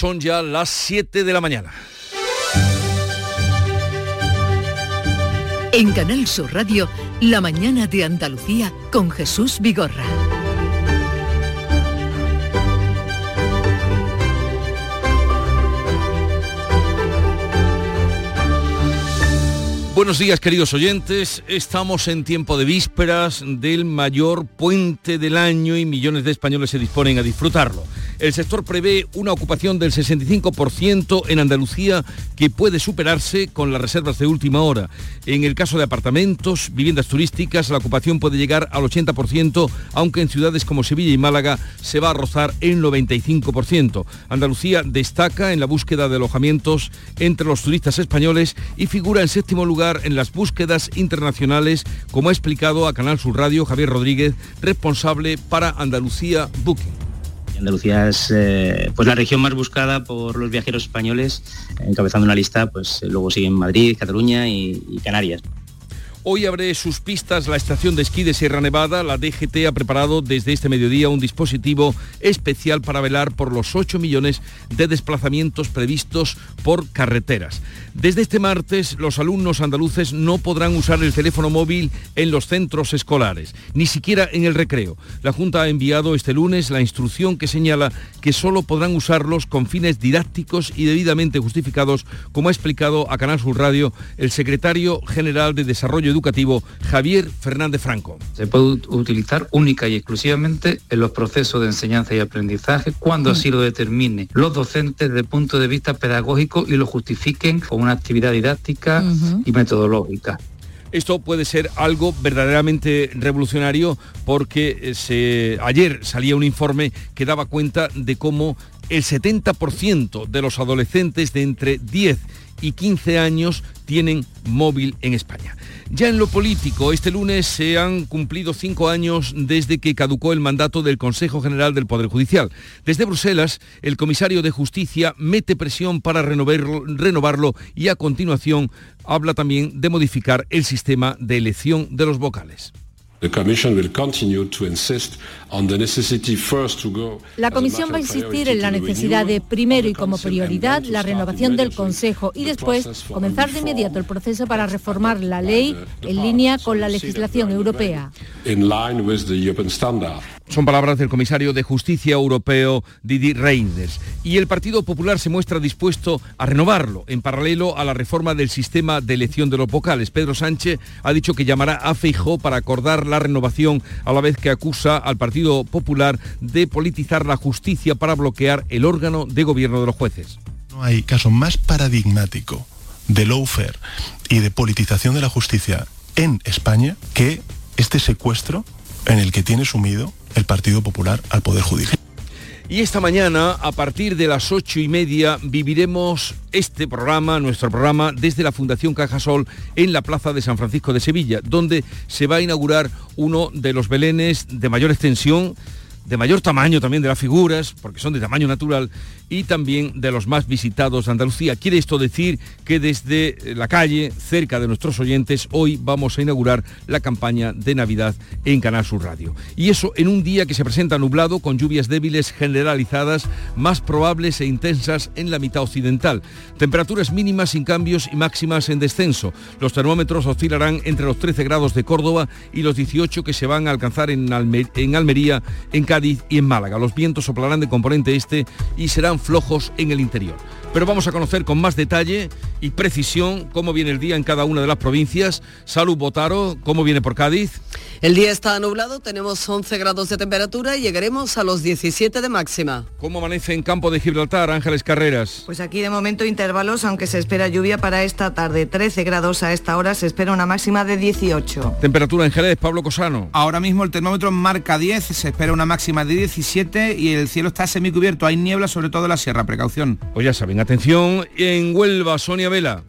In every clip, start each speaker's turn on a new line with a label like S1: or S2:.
S1: Son ya las 7 de la mañana.
S2: En Canal Sur Radio, La mañana de Andalucía con Jesús Vigorra.
S1: Buenos días queridos oyentes, estamos en tiempo de vísperas del mayor puente del año y millones de españoles se disponen a disfrutarlo. El sector prevé una ocupación del 65% en Andalucía que puede superarse con las reservas de última hora. En el caso de apartamentos, viviendas turísticas, la ocupación puede llegar al 80%, aunque en ciudades como Sevilla y Málaga se va a rozar el 95%. Andalucía destaca en la búsqueda de alojamientos entre los turistas españoles y figura en séptimo lugar en las búsquedas internacionales, como ha explicado a Canal Sur Radio Javier Rodríguez, responsable para Andalucía Booking.
S3: Andalucía es eh, pues la región más buscada por los viajeros españoles, encabezando una lista, pues luego siguen Madrid, Cataluña y Canarias.
S1: Hoy abre sus pistas la estación de esquí de Sierra Nevada. La DGT ha preparado desde este mediodía un dispositivo especial para velar por los 8 millones de desplazamientos previstos por carreteras. Desde este martes, los alumnos andaluces no podrán usar el teléfono móvil en los centros escolares, ni siquiera en el recreo. La Junta ha enviado este lunes la instrucción que señala que solo podrán usarlos con fines didácticos y debidamente justificados, como ha explicado a Canal Sur Radio el secretario general de Desarrollo Educativo, Javier Fernández Franco.
S4: Se puede utilizar única y exclusivamente en los procesos de enseñanza y aprendizaje cuando así lo determine los docentes desde el punto de vista pedagógico y lo justifiquen con una actividad didáctica y metodológica.
S1: Esto puede ser algo verdaderamente revolucionario porque eh, se, ayer salía un informe que daba cuenta de cómo el 70% de los adolescentes de entre 10 y 15 años tienen móvil en España. Ya en lo político, este lunes se han cumplido cinco años desde que caducó el mandato del Consejo General del Poder Judicial. Desde Bruselas, el comisario de Justicia mete presión para renovarlo, renovarlo y a continuación habla también de modificar el sistema de elección de los vocales.
S5: La Comisión va a insistir en la necesidad de, primero y como prioridad, la renovación del Consejo y después comenzar de inmediato el proceso para reformar la ley en línea con la legislación europea.
S1: Son palabras del comisario de Justicia Europeo Didi Reinders. Y el Partido Popular se muestra dispuesto a renovarlo en paralelo a la reforma del sistema de elección de los vocales. Pedro Sánchez ha dicho que llamará a Feijó para acordar la renovación a la vez que acusa al Partido Popular de politizar la justicia para bloquear el órgano de gobierno de los jueces.
S6: No hay caso más paradigmático de lawfare y de politización de la justicia en España que este secuestro en el que tiene sumido el Partido Popular al Poder Judicial.
S1: Y esta mañana, a partir de las ocho y media, viviremos este programa, nuestro programa, desde la Fundación Cajasol en la Plaza de San Francisco de Sevilla, donde se va a inaugurar uno de los belenes de mayor extensión de mayor tamaño también de las figuras, porque son de tamaño natural, y también de los más visitados de Andalucía. Quiere esto decir que desde la calle, cerca de nuestros oyentes, hoy vamos a inaugurar la campaña de Navidad en Canal Sur Radio. Y eso en un día que se presenta nublado, con lluvias débiles generalizadas, más probables e intensas en la mitad occidental. Temperaturas mínimas sin cambios y máximas en descenso. Los termómetros oscilarán entre los 13 grados de Córdoba y los 18 que se van a alcanzar en, en Almería, en Cádiz y en Málaga. Los vientos soplarán de componente este y serán flojos en el interior. Pero vamos a conocer con más detalle y precisión cómo viene el día en cada una de las provincias. Salud Botaro, ¿cómo viene por Cádiz?
S7: El día está nublado, tenemos 11 grados de temperatura y llegaremos a los 17 de máxima.
S1: ¿Cómo amanece en campo de Gibraltar, Ángeles Carreras?
S8: Pues aquí de momento intervalos, aunque se espera lluvia para esta tarde. 13 grados a esta hora, se espera una máxima de 18.
S1: Temperatura en Jerez, Pablo Cosano.
S9: Ahora mismo el termómetro marca 10, se espera una máxima de 17 y el cielo está semicubierto. Hay niebla sobre todo en la sierra, precaución.
S1: Pues ya saben, atención, en Huelva, Sonia Vela.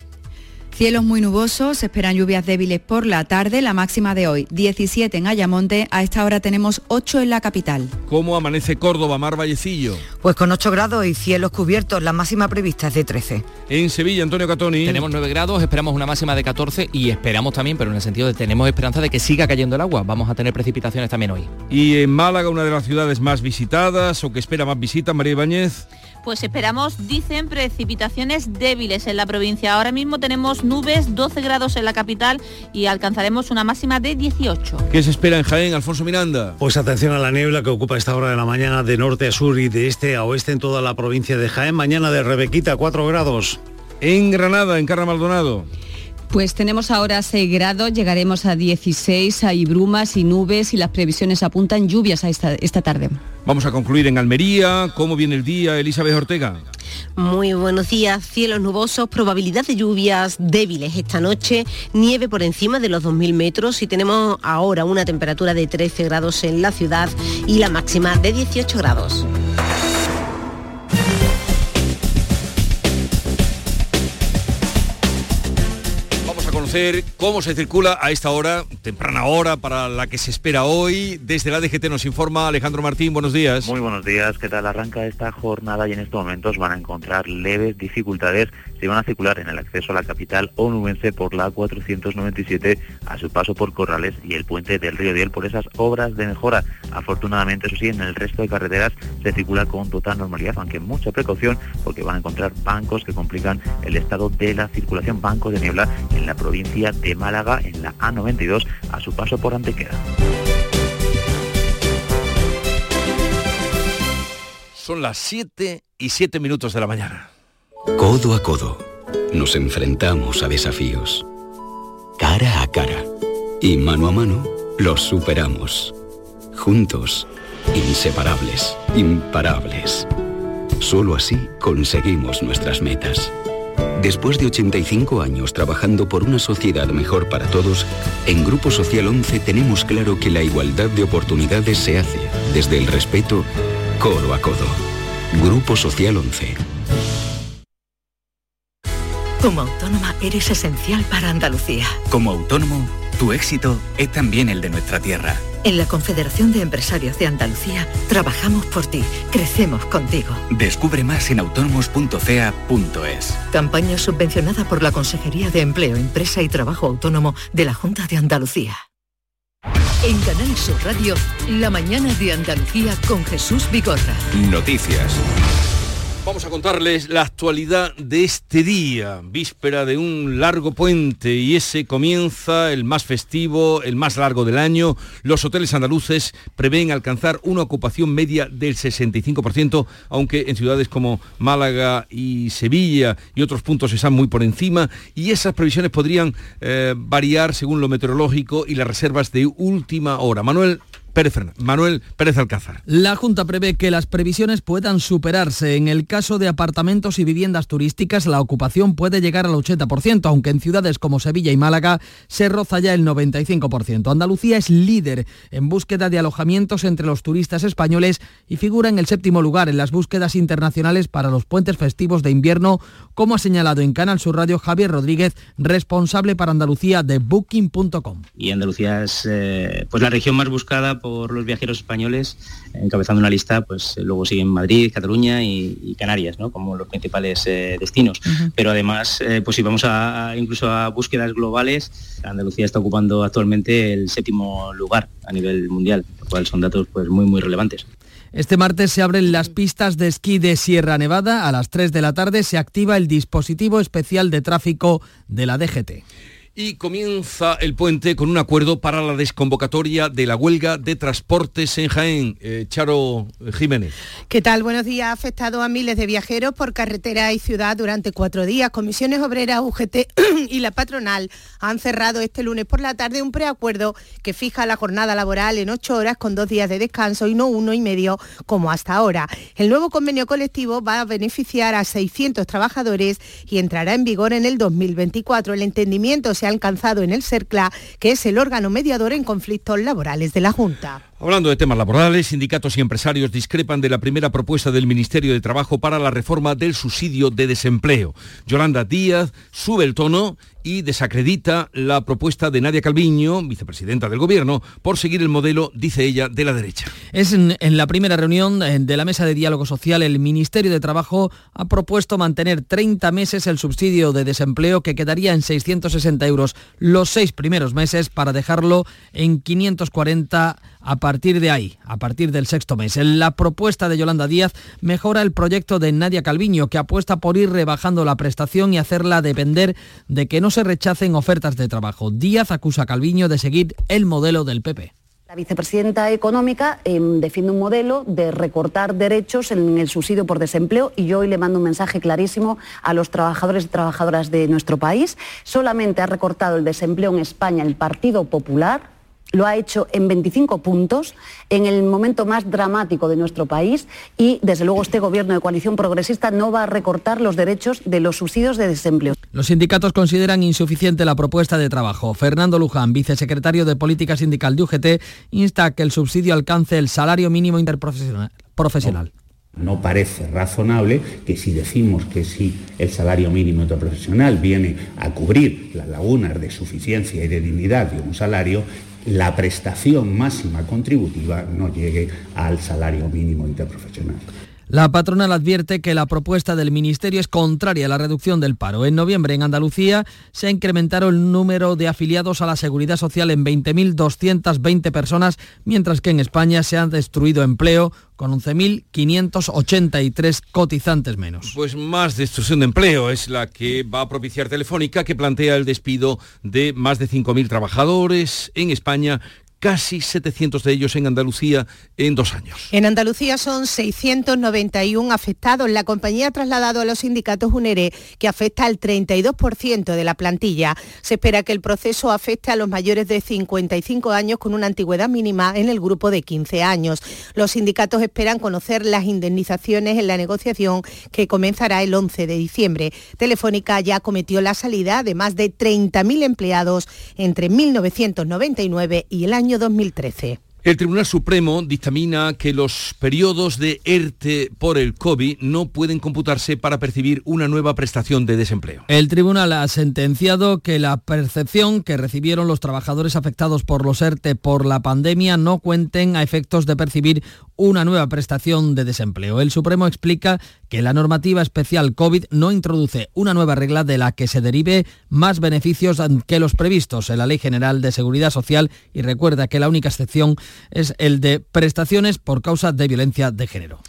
S10: Cielos muy nubosos, se esperan lluvias débiles por la tarde, la máxima de hoy 17 en Ayamonte, a esta hora tenemos 8 en la capital.
S1: ¿Cómo amanece Córdoba, Mar Vallecillo?
S8: Pues con 8 grados y cielos cubiertos, la máxima prevista es de 13.
S1: En Sevilla, Antonio Catoni.
S11: Tenemos 9 grados, esperamos una máxima de 14 y esperamos también, pero en el sentido de tenemos esperanza de que siga cayendo el agua, vamos a tener precipitaciones también hoy.
S1: Y en Málaga, una de las ciudades más visitadas o que espera más visitas, María Ibáñez.
S12: Pues esperamos, dicen, precipitaciones débiles en la provincia. Ahora mismo tenemos nubes, 12 grados en la capital y alcanzaremos una máxima de 18.
S1: ¿Qué se espera en Jaén, Alfonso Miranda?
S13: Pues atención a la niebla que ocupa esta hora de la mañana de norte a sur y de este a oeste en toda la provincia de Jaén. Mañana de Rebequita, 4 grados.
S1: En Granada, en Carra Maldonado.
S14: Pues tenemos ahora 6 grados, llegaremos a 16, hay brumas y nubes y las previsiones apuntan lluvias a esta, esta tarde.
S1: Vamos a concluir en Almería. ¿Cómo viene el día, Elizabeth Ortega?
S15: Muy buenos días, cielos nubosos, probabilidad de lluvias débiles esta noche, nieve por encima de los 2.000 metros y tenemos ahora una temperatura de 13 grados en la ciudad y la máxima de 18 grados.
S1: Cómo se circula a esta hora, temprana hora para la que se espera hoy. Desde la DGT nos informa Alejandro Martín, buenos días.
S16: Muy buenos días, ¿qué tal? Arranca esta jornada y en estos momentos van a encontrar leves dificultades si van a circular en el acceso a la capital onubense por la 497 a su paso por Corrales y el puente del Río Diel por esas obras de mejora. Afortunadamente, eso sí, en el resto de carreteras se circula con total normalidad, aunque mucha precaución porque van a encontrar bancos que complican el estado de la circulación, bancos de niebla en la provincia de Málaga en la A92 a su paso por Antequera.
S1: Son las 7 y 7 minutos de la mañana.
S17: Codo a codo, nos enfrentamos a desafíos. Cara a cara. Y mano a mano, los superamos. Juntos, inseparables, imparables. Solo así conseguimos nuestras metas. Después de 85 años trabajando por una sociedad mejor para todos, en Grupo Social 11 tenemos claro que la igualdad de oportunidades se hace desde el respeto codo a codo. Grupo Social 11.
S18: Como autónoma eres esencial para Andalucía.
S19: Como autónomo, tu éxito es también el de nuestra tierra.
S18: En la Confederación de Empresarios de Andalucía trabajamos por ti, crecemos contigo.
S19: Descubre más en autónomos.ca.es.
S18: Campaña subvencionada por la Consejería de Empleo, Empresa y Trabajo Autónomo de la Junta de Andalucía. En Canal Sur Radio, la mañana de Andalucía con Jesús Vigorra.
S17: Noticias.
S1: Vamos a contarles la actualidad de este día, víspera de un largo puente y ese comienza el más festivo, el más largo del año. Los hoteles andaluces prevén alcanzar una ocupación media del 65%, aunque en ciudades como Málaga y Sevilla y otros puntos están muy por encima y esas previsiones podrían eh, variar según lo meteorológico y las reservas de última hora. Manuel Pérez Manuel Pérez Alcázar.
S20: La Junta prevé que las previsiones puedan superarse. En el caso de apartamentos y viviendas turísticas, la ocupación puede llegar al 80%, aunque en ciudades como Sevilla y Málaga se roza ya el 95%. Andalucía es líder en búsqueda de alojamientos entre los turistas españoles y figura en el séptimo lugar en las búsquedas internacionales para los puentes festivos de invierno, como ha señalado en Canal Sur Radio Javier Rodríguez, responsable para Andalucía de Booking.com.
S3: Y Andalucía es eh, pues la región más buscada por los viajeros españoles, encabezando una lista, pues eh, luego siguen Madrid, Cataluña y, Canarias, ¿no? como los principales eh, destinos. Pero además, eh, pues si vamos a, incluso a búsquedas globales, Andalucía está ocupando actualmente el séptimo lugar a nivel mundial, lo cual son datos pues muy muy relevantes.
S20: Este martes se abren las pistas de esquí de Sierra Nevada. A las 3 de la tarde se activa el dispositivo especial de tráfico de la DGT.
S1: Y comienza el puente con un acuerdo para la desconvocatoria de la huelga de transportes en Jaén. Eh, Charo Jiménez.
S21: ¿Qué tal? Buenos días. Ha afectado a miles de viajeros por carretera y ciudad durante cuatro días. Comisiones Obreras, UGT y la patronal han cerrado este lunes por la tarde un preacuerdo que fija la jornada laboral en ocho horas con dos días de descanso y no uno y medio como hasta ahora. El nuevo convenio colectivo va a beneficiar a 600 trabajadores y entrará en vigor en el 2024. El entendimiento se ha alcanzado en el CERCLA, que es el órgano mediador en conflictos laborales de la Junta.
S1: Hablando de temas laborales, sindicatos y empresarios discrepan de la primera propuesta del Ministerio de Trabajo para la reforma del subsidio de desempleo. Yolanda Díaz sube el tono y desacredita la propuesta de Nadia Calviño, vicepresidenta del Gobierno, por seguir el modelo, dice ella, de la derecha.
S20: Es en, en, la primera reunión de la Mesa de Diálogo Social, el Ministerio de Trabajo ha propuesto mantener 30 meses el subsidio de desempleo que quedaría en 660 los seis primeros meses para dejarlo en 540 a partir de ahí, a partir del sexto mes. La propuesta de Yolanda Díaz mejora el proyecto de Nadia Calviño, que apuesta por ir rebajando la prestación y hacerla depender de que no se rechacen ofertas de trabajo. Díaz acusa a Calviño de seguir el modelo del PP.
S22: La vicepresidenta económica em, defiende un modelo de recortar derechos en el subsidio por desempleo y yo hoy le mando un mensaje clarísimo a los trabajadores y trabajadoras de nuestro país. Solamente ha recortado el desempleo en España el Partido Popular lo ha hecho en 25 puntos, en el momento más dramático de nuestro país y, desde luego, este gobierno de coalición progresista no va a recortar los derechos de los subsidios de desempleo.
S20: Los sindicatos consideran insuficiente la propuesta de trabajo. Fernando Luján, vicesecretario de Política Sindical de UGT, insta a que el subsidio alcance el salario mínimo interprofesional.
S23: No parece razonable que si decimos que si el salario mínimo interprofesional viene a cubrir las lagunas de suficiencia y de dignidad de un salario, la prestación máxima contributiva no llegue al salario mínimo interprofesional.
S20: La patronal advierte que la propuesta del Ministerio es contraria a la reducción del paro. En noviembre en Andalucía se ha incrementado el número de afiliados a la Seguridad Social en 20.220 personas, mientras que en España se han destruido empleo con 11.583 cotizantes menos.
S1: Pues más destrucción de empleo es la que va a propiciar Telefónica, que plantea el despido de más de 5.000 trabajadores en España casi 700 de ellos en Andalucía en dos años.
S21: En Andalucía son 691 afectados. La compañía ha trasladado a los sindicatos UNERE que afecta al 32% de la plantilla. Se espera que el proceso afecte a los mayores de 55 años con una antigüedad mínima en el grupo de 15 años. Los sindicatos esperan conocer las indemnizaciones en la negociación que comenzará el 11 de diciembre. Telefónica ya cometió la salida de más de 30.000 empleados entre 1999 y el año 2013.
S1: El Tribunal Supremo dictamina que los periodos de ERTE por el COVID no pueden computarse para percibir una nueva prestación de desempleo.
S20: El tribunal ha sentenciado que la percepción que recibieron los trabajadores afectados por los ERTE por la pandemia no cuenten a efectos de percibir una nueva prestación de desempleo. El Supremo explica que la normativa especial COVID no introduce una nueva regla de la que se derive más beneficios que los previstos en la Ley General de Seguridad Social y recuerda que la única excepción es el de prestaciones por causa de violencia de género.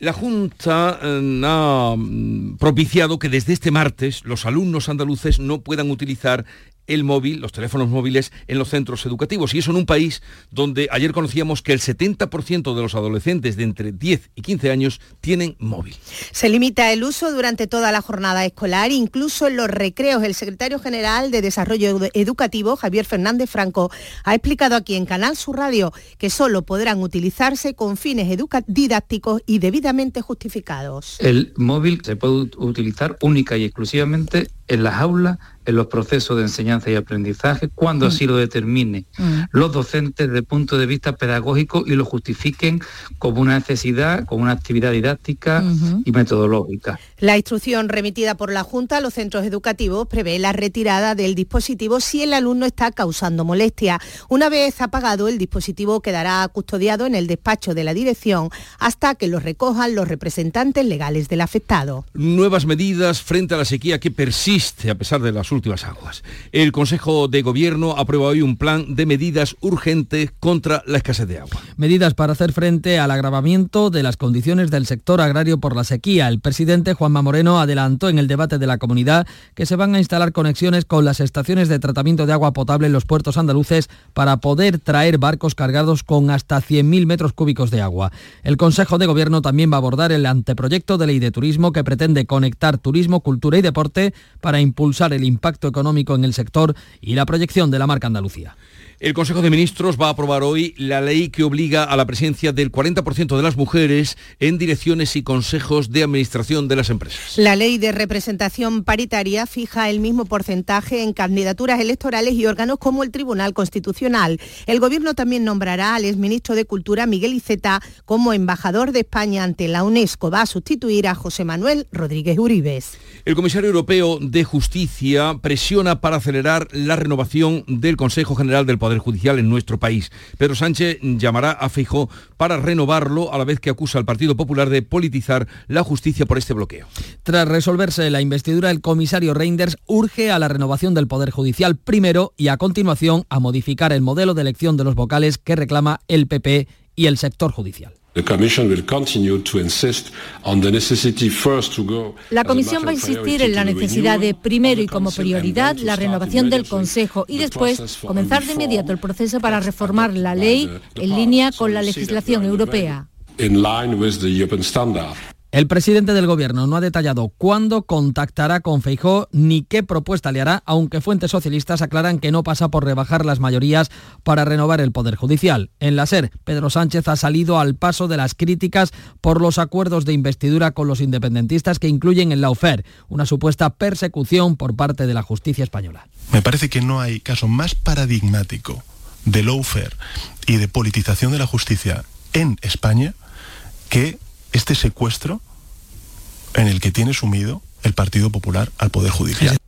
S1: La Junta eh, ha mm, propiciado que desde este martes los alumnos andaluces no puedan utilizar el móvil, los teléfonos móviles en los centros educativos. Y eso en un país donde ayer conocíamos que el 70% de los adolescentes de entre 10 y 15 años tienen móvil.
S21: Se limita el uso durante toda la jornada escolar, incluso en los recreos. El secretario general de Desarrollo Educativo, Javier Fernández Franco, ha explicado aquí en Canal Sur Radio que solo podrán utilizarse con fines didácticos y debidamente justificados.
S4: El móvil se puede utilizar única y exclusivamente en las aulas en los procesos de enseñanza y aprendizaje cuando mm. así lo determine mm. los docentes desde el punto de vista pedagógico y lo justifiquen como una necesidad, como una actividad didáctica y metodológica.
S21: La instrucción remitida por la Junta a los centros educativos prevé la retirada del dispositivo si el alumno está causando molestia. Una vez apagado, el dispositivo quedará custodiado en el despacho de la dirección hasta que lo recojan los representantes legales del afectado.
S1: Nuevas medidas frente a la sequía que a pesar de las últimas aguas. El Consejo de Gobierno aprueba hoy un plan de medidas urgentes contra la escasez de agua.
S20: Medidas para hacer frente al agravamiento de las condiciones del sector agrario por la sequía. El presidente Juanma Moreno adelantó en el debate de la comunidad que se van a instalar conexiones con las estaciones de tratamiento de agua potable en los puertos andaluces para poder traer barcos cargados con hasta 100.000 metros cúbicos de agua. El Consejo de Gobierno también va a abordar el anteproyecto de ley de turismo que pretende conectar turismo, cultura y deporte para impulsar el impacto económico en el sector y la proyección de la marca Andalucía.
S1: El Consejo de Ministros va a aprobar hoy la ley que obliga a la presencia del 40% de las mujeres en direcciones y consejos de administración de las empresas.
S21: La ley de representación paritaria fija el mismo porcentaje en candidaturas electorales y órganos como el Tribunal Constitucional. El Gobierno también nombrará al exministro de Cultura Miguel Iceta como embajador de España ante la UNESCO. Va a sustituir a José Manuel Rodríguez Uribes.
S1: El comisario europeo de Justicia presiona para acelerar la renovación del Consejo General del Poder Judicial en nuestro país. Pedro Sánchez llamará a Feijó para renovarlo a la vez que acusa al Partido Popular de politizar la justicia por este bloqueo.
S20: Tras resolverse la investidura, el comisario Reinders urge a la renovación del Poder Judicial primero y a continuación a modificar el modelo de elección de los vocales que reclama el PP y el sector judicial.
S12: La Comisión va a insistir en la necesidad de, primero y como prioridad, la renovación del Consejo y después comenzar de inmediato el proceso para reformar la ley en línea con la legislación europea.
S20: El presidente del gobierno no ha detallado cuándo contactará con Feijó ni qué propuesta le hará, aunque fuentes socialistas aclaran que no pasa por rebajar las mayorías para renovar el Poder Judicial. En la SER, Pedro Sánchez ha salido al paso de las críticas por los acuerdos de investidura con los independentistas que incluyen el lawfare, una supuesta persecución por parte de la justicia española.
S24: Me parece que no hay caso más paradigmático de lawfare y de politización de la justicia en España que este secuestro en el que tiene sumido el Partido Popular al Poder Judicial.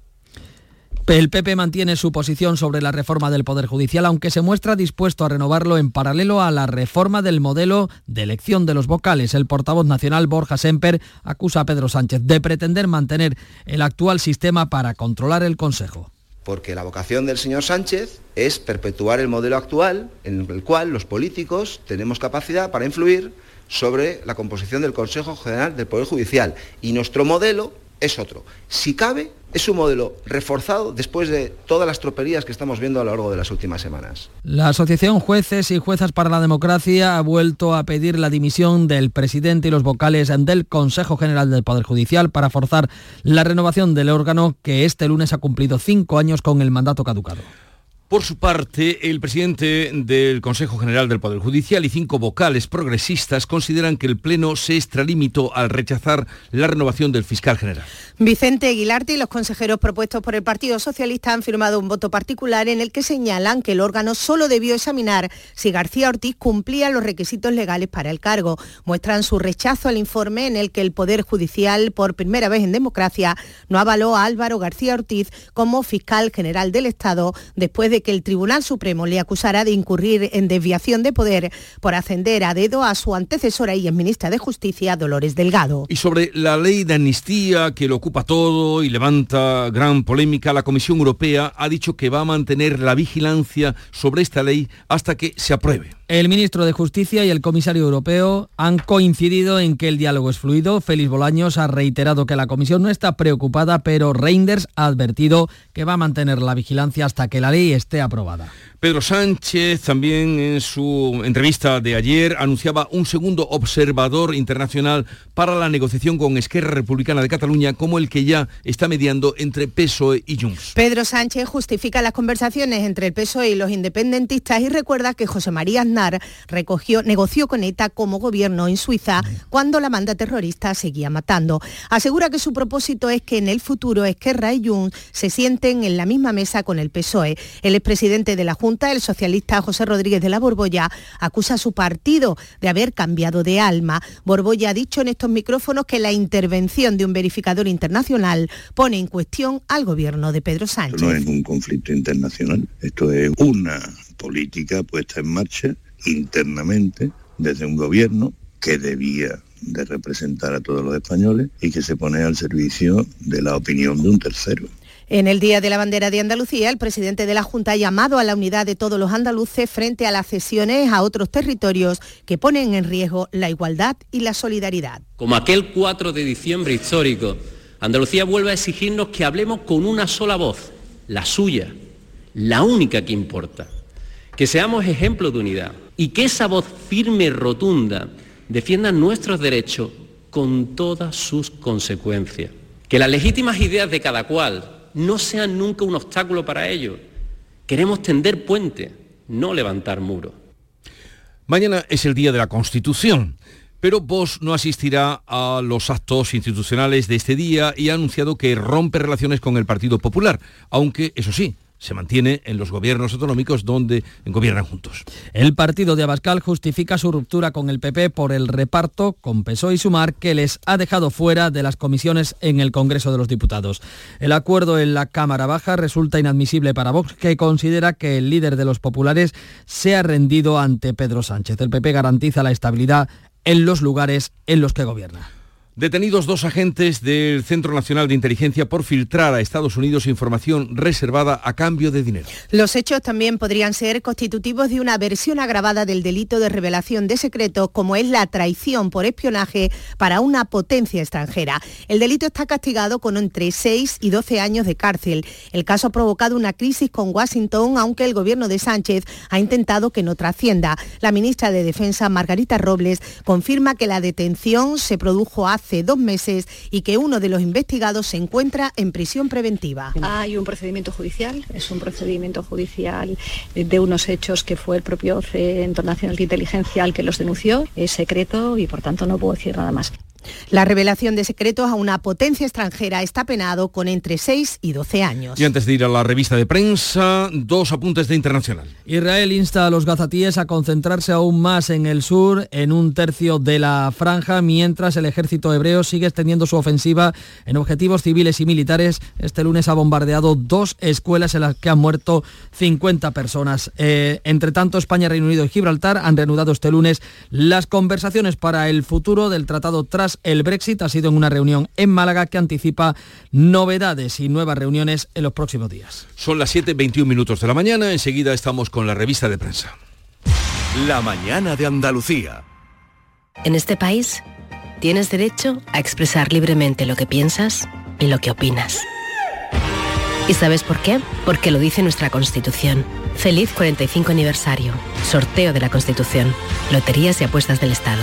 S20: El PP mantiene su posición sobre la reforma del Poder Judicial, aunque se muestra dispuesto a renovarlo en paralelo a la reforma del modelo de elección de los vocales. El portavoz nacional Borja Semper acusa a Pedro Sánchez de pretender mantener el actual sistema para controlar el Consejo.
S25: Porque la vocación del señor Sánchez es perpetuar el modelo actual en el cual los políticos tenemos capacidad para influir sobre la composición del Consejo General del Poder Judicial. Y nuestro modelo es otro. Si cabe, es un modelo reforzado después de todas las troperías que estamos viendo a lo largo de las últimas semanas.
S20: La Asociación Jueces y Juezas para la Democracia ha vuelto a pedir la dimisión del presidente y los vocales del Consejo General del Poder Judicial para forzar la renovación del órgano que este lunes ha cumplido cinco años con el mandato caducado.
S1: Por su parte, el presidente del Consejo General del Poder Judicial y cinco vocales progresistas consideran que el Pleno se extralimitó al rechazar la renovación del fiscal general.
S21: Vicente Aguilarte y los consejeros propuestos por el Partido Socialista han firmado un voto particular en el que señalan que el órgano solo debió examinar si García Ortiz cumplía los requisitos legales para el cargo. Muestran su rechazo al informe en el que el Poder Judicial, por primera vez en democracia, no avaló a Álvaro García Ortiz como fiscal general del Estado después de que el Tribunal Supremo le acusara de incurrir en desviación de poder por ascender a dedo a su antecesora y ministra de Justicia, Dolores Delgado.
S1: Y sobre la ley de amnistía que lo ocupa todo y levanta gran polémica, la Comisión Europea ha dicho que va a mantener la vigilancia sobre esta ley hasta que se apruebe.
S20: El ministro de Justicia y el comisario europeo han coincidido en que el diálogo es fluido. Félix Bolaños ha reiterado que la comisión no está preocupada, pero Reinders ha advertido que va a mantener la vigilancia hasta que la ley esté aprobada.
S1: Pedro Sánchez también en su entrevista de ayer anunciaba un segundo observador internacional para la negociación con Esquerra Republicana de Cataluña como el que ya está mediando entre PSOE y Junts.
S21: Pedro Sánchez justifica las conversaciones entre el PSOE y los independentistas y recuerda que José María Aznar recogió, negoció con ETA como gobierno en Suiza cuando la banda terrorista seguía matando. Asegura que su propósito es que en el futuro Esquerra y Junts se sienten en la misma mesa con el PSOE. El expresidente de la Junta el socialista José Rodríguez de la Borbolla, acusa a su partido de haber cambiado de alma. Borbolla ha dicho en estos micrófonos que la intervención de un verificador internacional pone en cuestión al gobierno de Pedro Sánchez.
S26: Esto no es un conflicto internacional, esto es una política puesta en marcha internamente desde un gobierno que debía de representar a todos los españoles y que se pone al servicio de la opinión de un tercero.
S21: En el Día de la Bandera de Andalucía, el presidente de la Junta ha llamado a la unidad de todos los andaluces frente a las cesiones a otros territorios que ponen en riesgo la igualdad y la solidaridad.
S27: Como aquel 4 de diciembre histórico, Andalucía vuelve a exigirnos que hablemos con una sola voz, la suya, la única que importa. Que seamos ejemplo de unidad y que esa voz firme y rotunda defienda nuestros derechos con todas sus consecuencias. Que las legítimas ideas de cada cual no sean nunca un obstáculo para ello. Queremos tender puente, no levantar muro.
S1: Mañana es el Día de la Constitución. Pero Vox no asistirá a los actos institucionales de este día y ha anunciado que rompe relaciones con el Partido Popular, aunque, eso sí, se mantiene en los gobiernos autonómicos donde gobiernan juntos.
S20: El partido de Abascal justifica su ruptura con el PP por el reparto con PSOE y Sumar que les ha dejado fuera de las comisiones en el Congreso de los Diputados. El acuerdo en la Cámara Baja resulta inadmisible para Vox, que considera que el líder de los populares se ha rendido ante Pedro Sánchez. El PP garantiza la estabilidad en los lugares en los que gobierna.
S1: Detenidos dos agentes del Centro Nacional de Inteligencia por filtrar a Estados Unidos información reservada a cambio de dinero.
S21: Los hechos también podrían ser constitutivos de una versión agravada del delito de revelación de secretos, como es la traición por espionaje para una potencia extranjera. El delito está castigado con entre 6 y 12 años de cárcel. El caso ha provocado una crisis con Washington, aunque el gobierno de Sánchez ha intentado que no trascienda. La ministra de Defensa, Margarita Robles, confirma que la detención se produjo hace hace dos meses y que uno de los investigados se encuentra en prisión preventiva.
S28: Hay un procedimiento judicial, es un procedimiento judicial de unos hechos que fue el propio Centro Nacional de Inteligencia el que los denunció, es secreto y por tanto no puedo decir nada más.
S21: La revelación de secretos a una potencia extranjera está penado con entre 6 y 12 años.
S1: Y antes de ir a la revista de prensa, dos apuntes de internacional.
S20: Israel insta a los gazatíes a concentrarse aún más en el sur, en un tercio de la franja, mientras el ejército hebreo sigue extendiendo su ofensiva en objetivos civiles y militares. Este lunes ha bombardeado dos escuelas en las que han muerto 50 personas. Eh, entre tanto, España, Reino Unido y Gibraltar han reanudado este lunes las conversaciones para el futuro del tratado tras el Brexit ha sido en una reunión en Málaga que anticipa novedades y nuevas reuniones en los próximos días.
S1: Son las 7.21 minutos de la mañana, enseguida estamos con la revista de prensa.
S29: La mañana de Andalucía.
S15: En este país tienes derecho a expresar libremente lo que piensas y lo que opinas. ¿Y sabes por qué? Porque lo dice nuestra Constitución. Feliz 45 aniversario. Sorteo de la Constitución. Loterías y apuestas del Estado.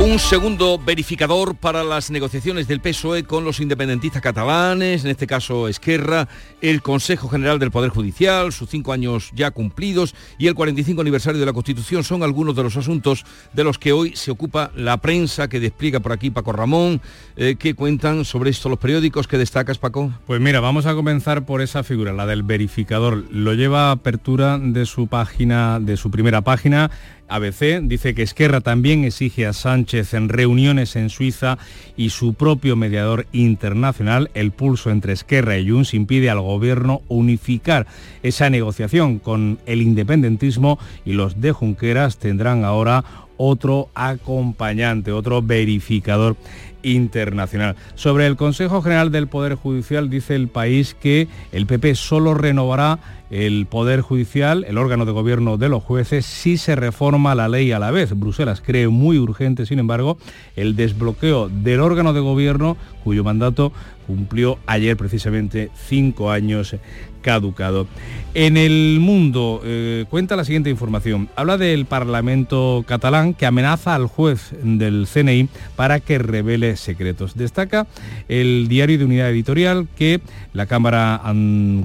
S1: Un segundo verificador para las negociaciones del PSOE con los independentistas catalanes, en este caso Esquerra, el Consejo General del Poder Judicial, sus cinco años ya cumplidos y el 45 aniversario de la Constitución son algunos de los asuntos de los que hoy se ocupa la prensa que despliega por aquí Paco Ramón. Eh, ¿Qué cuentan sobre esto los periódicos? ¿Qué destacas, Paco?
S30: Pues mira, vamos a comenzar por esa figura, la del verificador. Lo lleva a apertura de su página, de su primera página ABC dice que Esquerra también exige a Sánchez en reuniones en Suiza y su propio mediador internacional, el pulso entre Esquerra y Junts, impide al gobierno unificar esa negociación con el independentismo y los de Junqueras tendrán ahora otro acompañante, otro verificador internacional. Sobre el Consejo General del Poder Judicial dice el país que el PP solo renovará el Poder Judicial, el órgano de gobierno de los jueces, si se reforma la ley a la vez. Bruselas cree muy urgente, sin embargo, el desbloqueo del órgano de gobierno cuyo mandato cumplió ayer precisamente cinco años caducado. En el mundo eh, cuenta la siguiente información. Habla del Parlamento catalán que amenaza al juez del CNI para que revele secretos. Destaca el diario de unidad editorial que la Cámara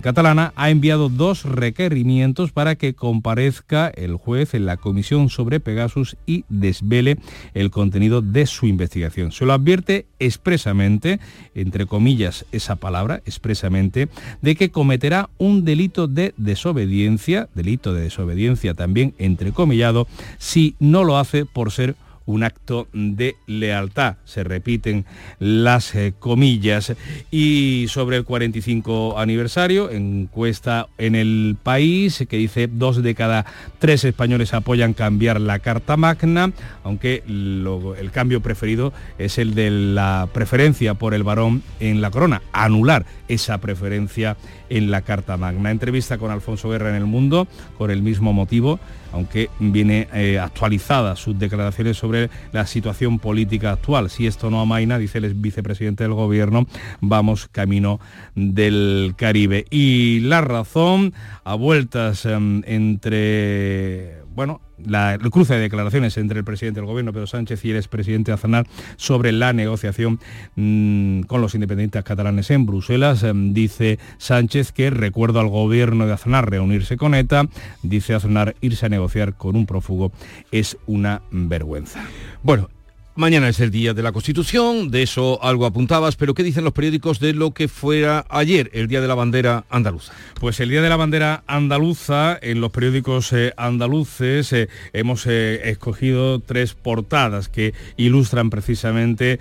S30: catalana ha enviado dos requerimientos para que comparezca el juez en la comisión sobre Pegasus y desvele el contenido de su investigación. Se lo advierte expresamente, entre comillas esa palabra, expresamente, de que cometerá un delito de desobediencia, delito de desobediencia también entrecomillado, si no lo hace por ser un acto de lealtad. Se repiten las eh, comillas. Y sobre el 45 aniversario, encuesta en el país que dice dos de cada tres españoles apoyan cambiar la Carta Magna, aunque el cambio preferido es el de la preferencia por el varón en la corona, anular esa preferencia en la Carta Magna. Entrevista con Alfonso Guerra en el Mundo, con el mismo motivo
S31: aunque viene eh, actualizada sus declaraciones sobre la situación política actual. Si esto no amaina, dice el vicepresidente del gobierno, vamos camino del Caribe. Y la razón a vueltas em, entre bueno, el cruce de declaraciones entre el presidente del gobierno, Pedro Sánchez, y el expresidente Aznar sobre la negociación mm, con los independientes catalanes en Bruselas. Em, dice Sánchez que recuerdo al gobierno de Aznar reunirse con ETA. Dice Aznar irse a negociar con un prófugo es una vergüenza. Bueno, Mañana es el Día de la Constitución, de eso algo apuntabas, pero ¿qué dicen los periódicos de lo que fuera ayer, el Día de la Bandera Andaluza? Pues el Día de la Bandera Andaluza, en los periódicos eh, andaluces eh, hemos eh, escogido tres portadas que ilustran precisamente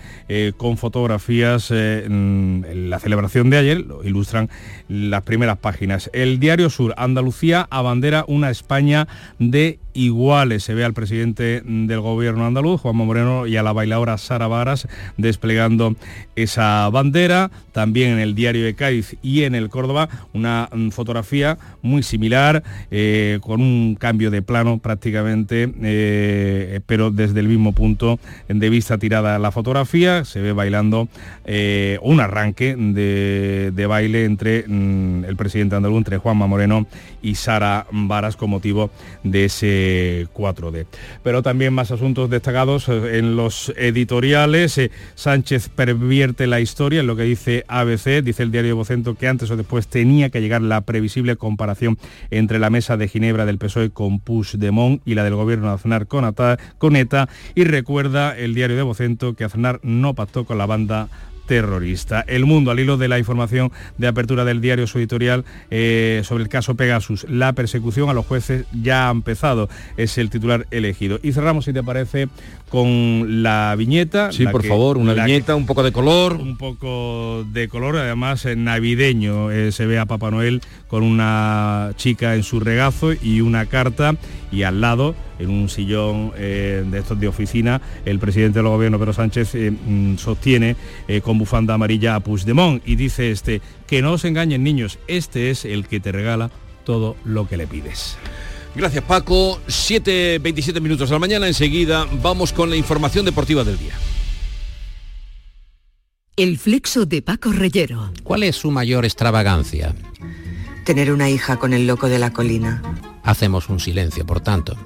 S31: con fotografías la celebración de ayer, lo ilustran las primeras páginas. El Diario Sur, Andalucía abandera una España de iguales. Se ve al presidente del gobierno andaluz, Juanma Moreno, y a la bailadora Sara Varas desplegando esa bandera. También en el diario de Cádiz y en el Córdoba una mm, fotografía muy similar, eh, con un cambio de plano prácticamente, eh, pero desde el mismo punto de vista tirada la fotografía. Se ve bailando eh, un arranque de, baile entre mm, el presidente andaluz, entre Juanma Moreno y Sara Varas con motivo de ese 4D. Pero también más asuntos destacados en los editoriales. Sánchez la historia, en lo que dice ABC, dice el diario Vocento que antes o después tenía que llegar la previsible comparación entre la mesa de Ginebra del PSOE con Puigdemont y la del gobierno de Aznar con, con ETA. Y recuerda el diario de Vocento que Aznar no pactó con la banda terrorista. El mundo, al hilo de la información de apertura del diario su editorial eh, sobre el caso Pegasus, la persecución a los jueces ya ha empezado, es el titular elegido. Y cerramos, si te parece, con la viñeta.
S1: Sí, por favor, una viñeta, un poco de color.
S31: Un poco de color, además navideño. Eh, se ve a Papá Noel con una chica en su regazo y una carta y al lado, en un sillón eh, de estos de oficina, el presidente del gobierno, Pedro Sánchez, eh, mm, sostiene con bufanda amarilla a Puigdemont y dice este, que no os engañen niños, este es el que te regala todo lo que le pides.
S1: Gracias Paco. 7.27 minutos de la mañana. Enseguida vamos con la información deportiva del día.
S18: El flexo de Paco Reyero.
S32: ¿Cuál es su mayor extravagancia?
S33: Tener una hija con el loco de la colina.
S32: Hacemos un silencio, por tanto.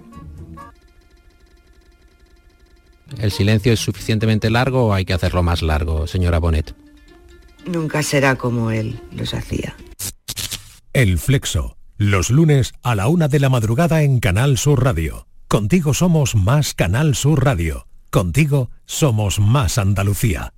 S32: ¿El silencio es suficientemente largo o hay que hacerlo más largo, señora Bonet?
S33: Nunca será como él los hacía.
S25: El flexo los lunes a la una de la madrugada en Canal Sur Radio. Contigo somos más Canal Sur Radio. Contigo somos más Andalucía.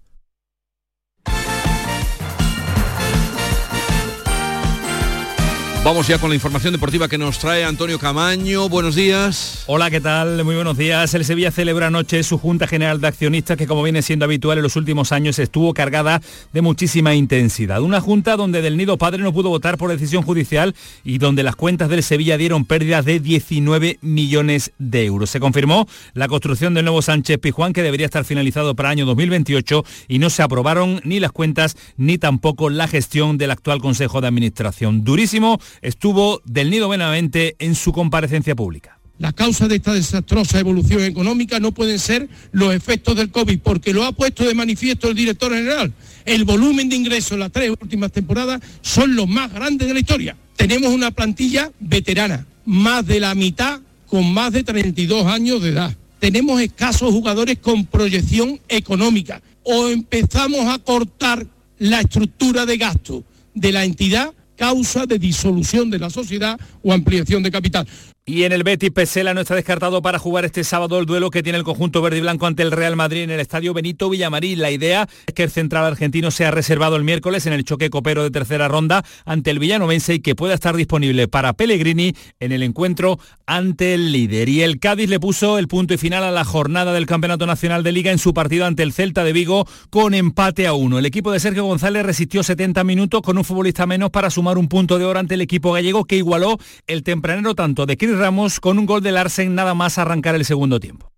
S1: Vamos ya con la información deportiva que nos trae Antonio Camaño. Buenos días.
S30: Hola, ¿qué tal? Muy buenos días. El Sevilla celebra anoche su Junta General de Accionistas que como viene siendo habitual en los últimos años estuvo cargada de muchísima intensidad. Una junta donde Del Nido Padre no pudo votar por decisión judicial y donde las cuentas del Sevilla dieron pérdidas de 19 millones de euros. Se confirmó la construcción del nuevo Sánchez Pijuán que debería estar finalizado para año 2028 y no se aprobaron ni las cuentas ni tampoco la gestión del actual Consejo de Administración. Durísimo estuvo del Nido Benavente en su comparecencia pública.
S34: La causa de esta desastrosa evolución económica no pueden ser los efectos del COVID, porque lo ha puesto de manifiesto el director general. El volumen de ingresos en las tres últimas temporadas son los más grandes de la historia. Tenemos una plantilla veterana, más de la mitad con más de 32 años de edad. Tenemos escasos jugadores con proyección económica. O empezamos a cortar la estructura de gasto de la entidad causa de disolución de la sociedad o ampliación de capital.
S30: Y en el Betis Pesela no está descartado para jugar este sábado el duelo que tiene el conjunto verde y blanco ante el Real Madrid en el estadio Benito Villamarín. La idea es que el central argentino sea reservado el miércoles en el choque copero de tercera ronda ante el villanovense y que pueda estar disponible para Pellegrini en el encuentro ante el líder. Y el Cádiz le puso el punto y final a la jornada del Campeonato Nacional de Liga en su partido ante el Celta de Vigo con empate a uno. El equipo de Sergio González resistió 70 minutos con un futbolista menos para sumar un punto de oro ante el equipo gallego que igualó el tempranero tanto de Cris Ramos con un gol de Larsen nada más arrancar el segundo tiempo.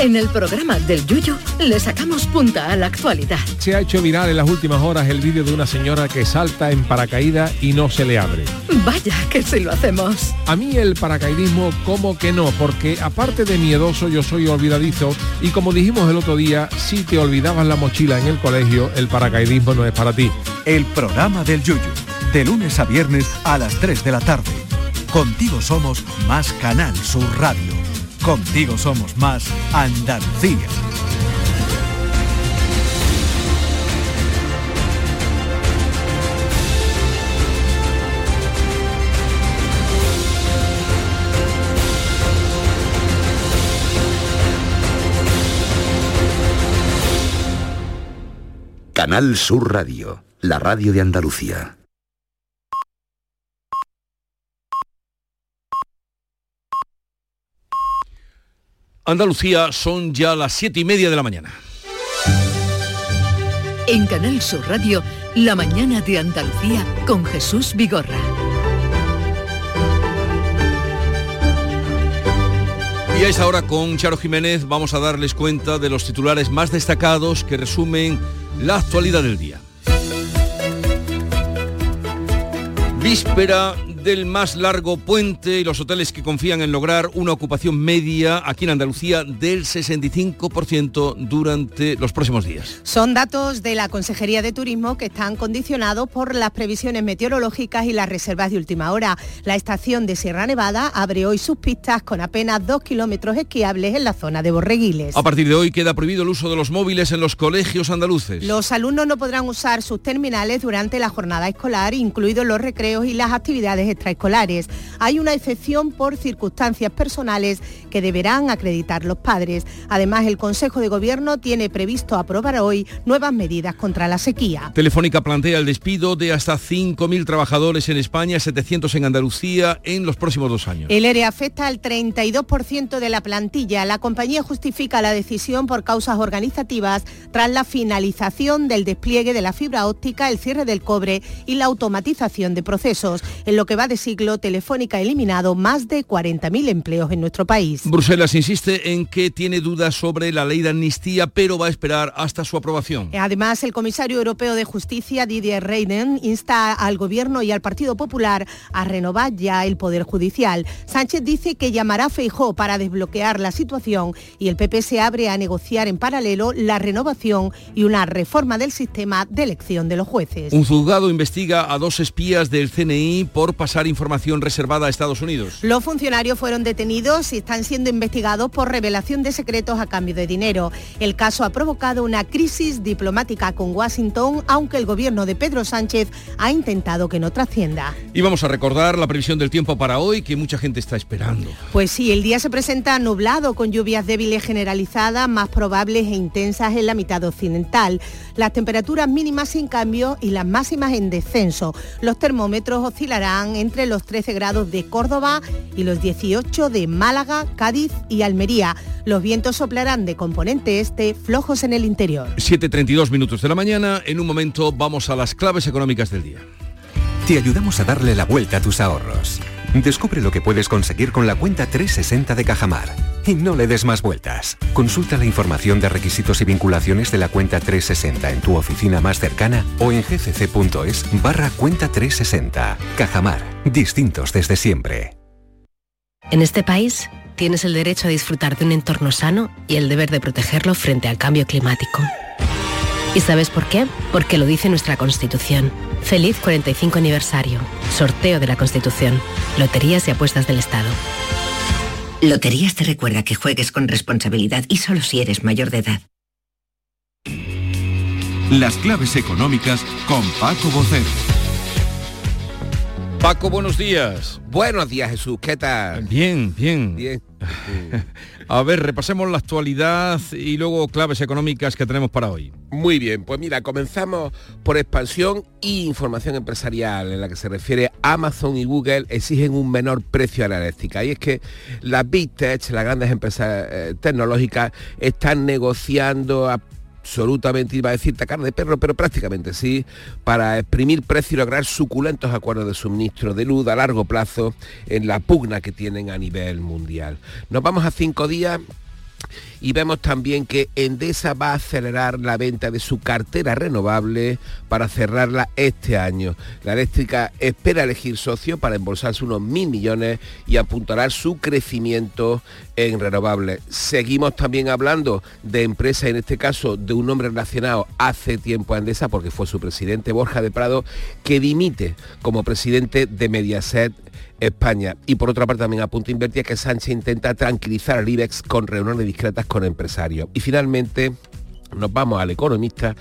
S35: En el programa del Yuyo le sacamos punta a la actualidad.
S36: Se ha hecho viral en las últimas horas el vídeo de una señora que salta en paracaídas y no se le abre.
S35: Vaya que si lo hacemos.
S36: A mí el paracaidismo como que no, porque aparte de miedoso yo soy olvidadizo y como dijimos el otro día, si te olvidabas la mochila en el colegio, el paracaidismo no es para ti.
S37: El programa del Yuyo, de lunes a viernes a las 3 de la tarde. Contigo somos más Canal Sur Radio. Contigo somos más Andalucía.
S38: Canal Sur Radio, la radio de Andalucía.
S1: Andalucía son ya las siete y media de la mañana.
S35: En Canal Sur Radio, La mañana de Andalucía con Jesús Vigorra.
S1: Y a esa hora con Charo Jiménez vamos a darles cuenta de los titulares más destacados que resumen la actualidad del día. Víspera del más largo puente y los hoteles que confían en lograr una ocupación media aquí en Andalucía del 65% durante los próximos días.
S21: Son datos de la Consejería de Turismo que están condicionados por las previsiones meteorológicas y las reservas de última hora. La estación de Sierra Nevada abre hoy sus pistas con apenas dos kilómetros esquiables en la zona de Borreguiles.
S1: A partir de hoy queda prohibido el uso de los móviles en los colegios andaluces.
S21: Los alumnos no podrán usar sus terminales durante la jornada escolar, incluidos los recreos y las actividades extraescolares. Hay una excepción por circunstancias personales que deberán acreditar los padres. Además, el Consejo de Gobierno tiene previsto aprobar hoy nuevas medidas contra la sequía.
S1: Telefónica plantea el despido de hasta 5.000 trabajadores en España, 700 en Andalucía en los próximos dos años.
S21: El ERE afecta al 32% de la plantilla. La compañía justifica la decisión por causas organizativas tras la finalización del despliegue de la fibra óptica, el cierre del cobre y la automatización de procesos. En lo que va de siglo, Telefónica ha eliminado más de 40.000 empleos en nuestro país.
S1: Bruselas insiste en que tiene dudas sobre la ley de amnistía, pero va a esperar hasta su aprobación.
S21: Además, el comisario europeo de Justicia, Didier Reynen, insta al Gobierno y al Partido Popular a renovar ya el Poder Judicial. Sánchez dice que llamará a Feijó para desbloquear la situación y el PP se abre a negociar en paralelo la renovación y una reforma del sistema de elección de los jueces.
S1: Un juzgado investiga a dos espías del CNI por pasar información reservada a Estados Unidos.
S21: Los funcionarios fueron detenidos y están siendo investigados por revelación de secretos a cambio de dinero. El caso ha provocado una crisis diplomática con Washington, aunque el gobierno de Pedro Sánchez ha intentado que no trascienda.
S1: Y vamos a recordar la previsión del tiempo para hoy que mucha gente está esperando.
S21: Pues sí, el día se presenta nublado con lluvias débiles generalizadas, más probables e intensas en la mitad occidental. Las temperaturas mínimas sin cambio y las máximas en descenso. Los termómetros oscilarán entre los 13 grados de Córdoba y los 18 de Málaga, Cádiz y Almería. Los vientos soplarán de componente este, flojos en el interior.
S1: 7.32 minutos de la mañana. En un momento vamos a las claves económicas del día.
S19: Te ayudamos a darle la vuelta a tus ahorros. Descubre lo que puedes conseguir con la cuenta 360 de Cajamar. Y no le des más vueltas. Consulta la información de requisitos y vinculaciones de la cuenta 360 en tu oficina más cercana o en gcc.es barra cuenta 360. Cajamar. Distintos desde siempre.
S39: En este país tienes el derecho a disfrutar de un entorno sano y el deber de protegerlo frente al cambio climático. ¿Y sabes por qué? Porque lo dice nuestra Constitución. Feliz 45 aniversario. Sorteo de la Constitución. Loterías y apuestas del Estado.
S40: Loterías te recuerda que juegues con responsabilidad y solo si eres mayor de edad.
S37: Las claves económicas con Paco Bocero.
S1: Paco, buenos días.
S41: Buenos días, Jesús. ¿Qué tal?
S1: Bien, bien.
S41: Bien.
S1: A ver, repasemos la actualidad y luego claves económicas que tenemos para hoy.
S41: Muy bien, pues mira, comenzamos por expansión y información empresarial, en la que se refiere Amazon y Google exigen un menor precio a la eléctrica. Y es que las Big Tech, las grandes empresas eh, tecnológicas, están negociando a absolutamente, iba a decir tacar de perro, pero prácticamente sí, para exprimir precio y lograr suculentos acuerdos de suministro de luz a largo plazo en la pugna que tienen a nivel mundial. Nos vamos a cinco días y vemos también que Endesa va a acelerar la venta de su cartera renovable para cerrarla este año. La eléctrica espera elegir socio para embolsarse unos mil millones y apuntará su crecimiento en renovables. Seguimos también hablando de empresa, en este caso de un hombre relacionado hace tiempo a Endesa porque fue su presidente Borja de Prado, que dimite como presidente de Mediaset España. Y por otra parte también apunta invertir que Sánchez intenta tranquilizar al IBEX con reuniones discretas con empresarios. Y finalmente nos vamos al economista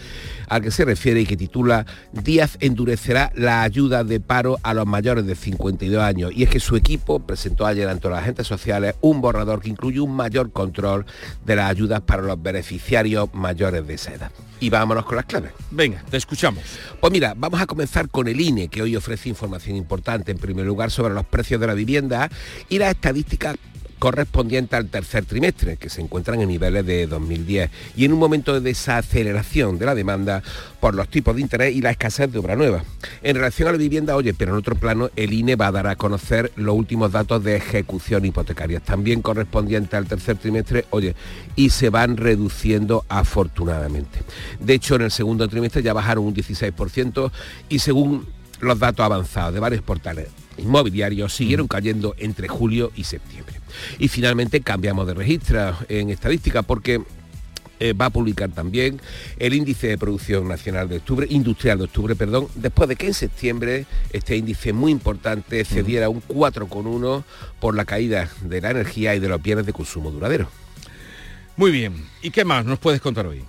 S41: al que se refiere y que titula Díaz endurecerá la ayuda de paro a los mayores de 52 años. Y es que su equipo presentó ayer ante las agentes sociales un borrador que incluye un mayor control de las ayudas para los beneficiarios mayores de esa edad. Y vámonos con las claves.
S1: Venga, te escuchamos.
S41: Pues mira, vamos a comenzar con el INE, que hoy ofrece información importante, en primer lugar, sobre los precios de la vivienda y las estadísticas correspondiente al tercer trimestre, que se encuentran en niveles de 2010, y en un momento de desaceleración de la demanda por los tipos de interés y la escasez de obra nueva. En relación a la vivienda, oye, pero en otro plano, el INE va a dar a conocer los últimos datos de ejecución hipotecaria, también correspondiente al tercer trimestre, oye, y se van reduciendo afortunadamente. De hecho, en el segundo trimestre ya bajaron un 16% y según los datos avanzados de varios portales inmobiliarios siguieron cayendo entre julio y septiembre. Y finalmente cambiamos de registro en estadística porque eh, va a publicar también el índice de producción nacional de octubre, industrial de octubre, perdón, después de que en septiembre este índice muy importante cediera un 4,1 por la caída de la energía y de los bienes de consumo duradero.
S1: Muy bien, ¿y qué más nos puedes contar hoy?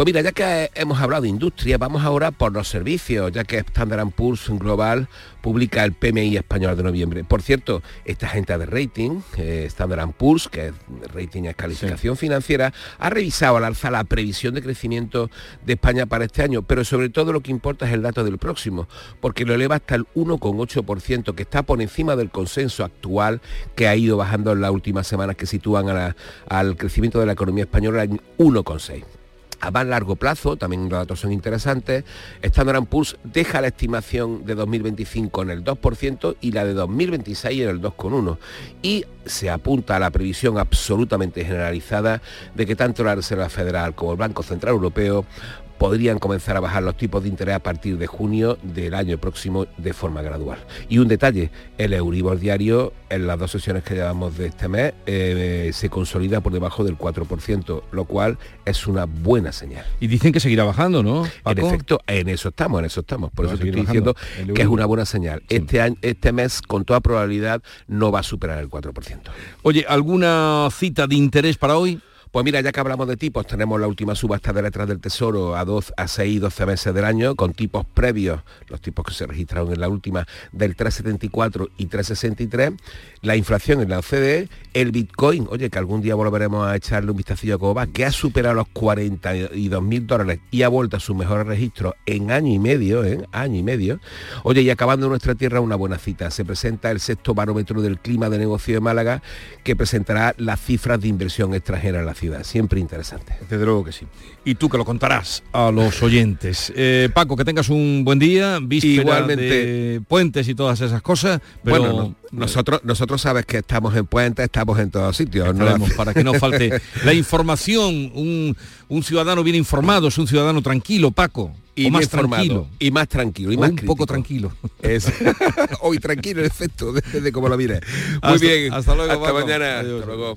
S41: Pues mira, ya que hemos hablado de industria, vamos ahora por los servicios, ya que Standard Poor's Global publica el PMI español de noviembre. Por cierto, esta gente de rating, eh, Standard Poor's, que es rating es calificación financiera, ha revisado al alza la previsión de crecimiento de España para este año, pero sobre todo lo que importa es el dato del próximo, porque lo eleva hasta el 1,8%, que está por encima del consenso actual que ha ido bajando en las últimas semanas, que sitúan al crecimiento de la economía española en 1,6% a más largo plazo, también los datos son interesantes, Standard Poor's deja la estimación de 2025 en el 2% y la de 2026 en el 2,1%. Y se apunta a la previsión absolutamente generalizada de que tanto la Reserva Federal como el Banco Central Europeo podrían comenzar a bajar los tipos de interés a partir de junio del año próximo de forma gradual. Y un detalle, el Euribor diario en las dos sesiones que llevamos de este mes eh, se consolida por debajo del 4%, lo cual es una buena señal.
S1: Y dicen que seguirá bajando, ¿no?
S41: En efecto, en eso estamos, en eso estamos. Por eso estoy diciendo que es una buena señal. Este, año, este mes, con toda probabilidad, no va a superar el 4%.
S1: Oye, ¿alguna cita de interés para hoy?
S41: Pues mira, ya que hablamos de tipos, tenemos la última subasta de letras del Tesoro a, 2, a 6 y 12 meses del año, con tipos previos, los tipos que se registraron en la última, del 3,74 y 3,63. La inflación en la OCDE, el Bitcoin, oye, que algún día volveremos a echarle un vistacillo a cómo que ha superado los 42 mil dólares y ha vuelto a sus mejores registros en año y medio, ¿eh? año y medio. Oye, y acabando en nuestra tierra una buena cita. Se presenta el sexto barómetro del clima de negocio de Málaga, que presentará las cifras de inversión extranjera en la ciudad. Siempre interesante.
S1: Desde luego que sí. Y tú que lo contarás a los oyentes. Eh, Paco, que tengas un buen día, víspera
S41: Igualmente.
S1: de puentes y todas esas cosas. Pero
S41: bueno, no, nosotros, nosotros sabes que estamos en puentes, estamos en todos sitios. ¿no?
S1: Para que no falte la información. Un, un ciudadano bien informado es un ciudadano tranquilo, Paco.
S41: Y
S1: más tranquilo.
S41: y más tranquilo y más
S1: un poco tranquilo.
S41: Es hoy tranquilo, en efecto, depende de cómo lo mires. Muy
S1: Hasta-
S41: bien.
S1: hasta luego,
S41: Hasta
S1: Paco.
S41: mañana.
S1: Adiós.
S41: Hasta luego.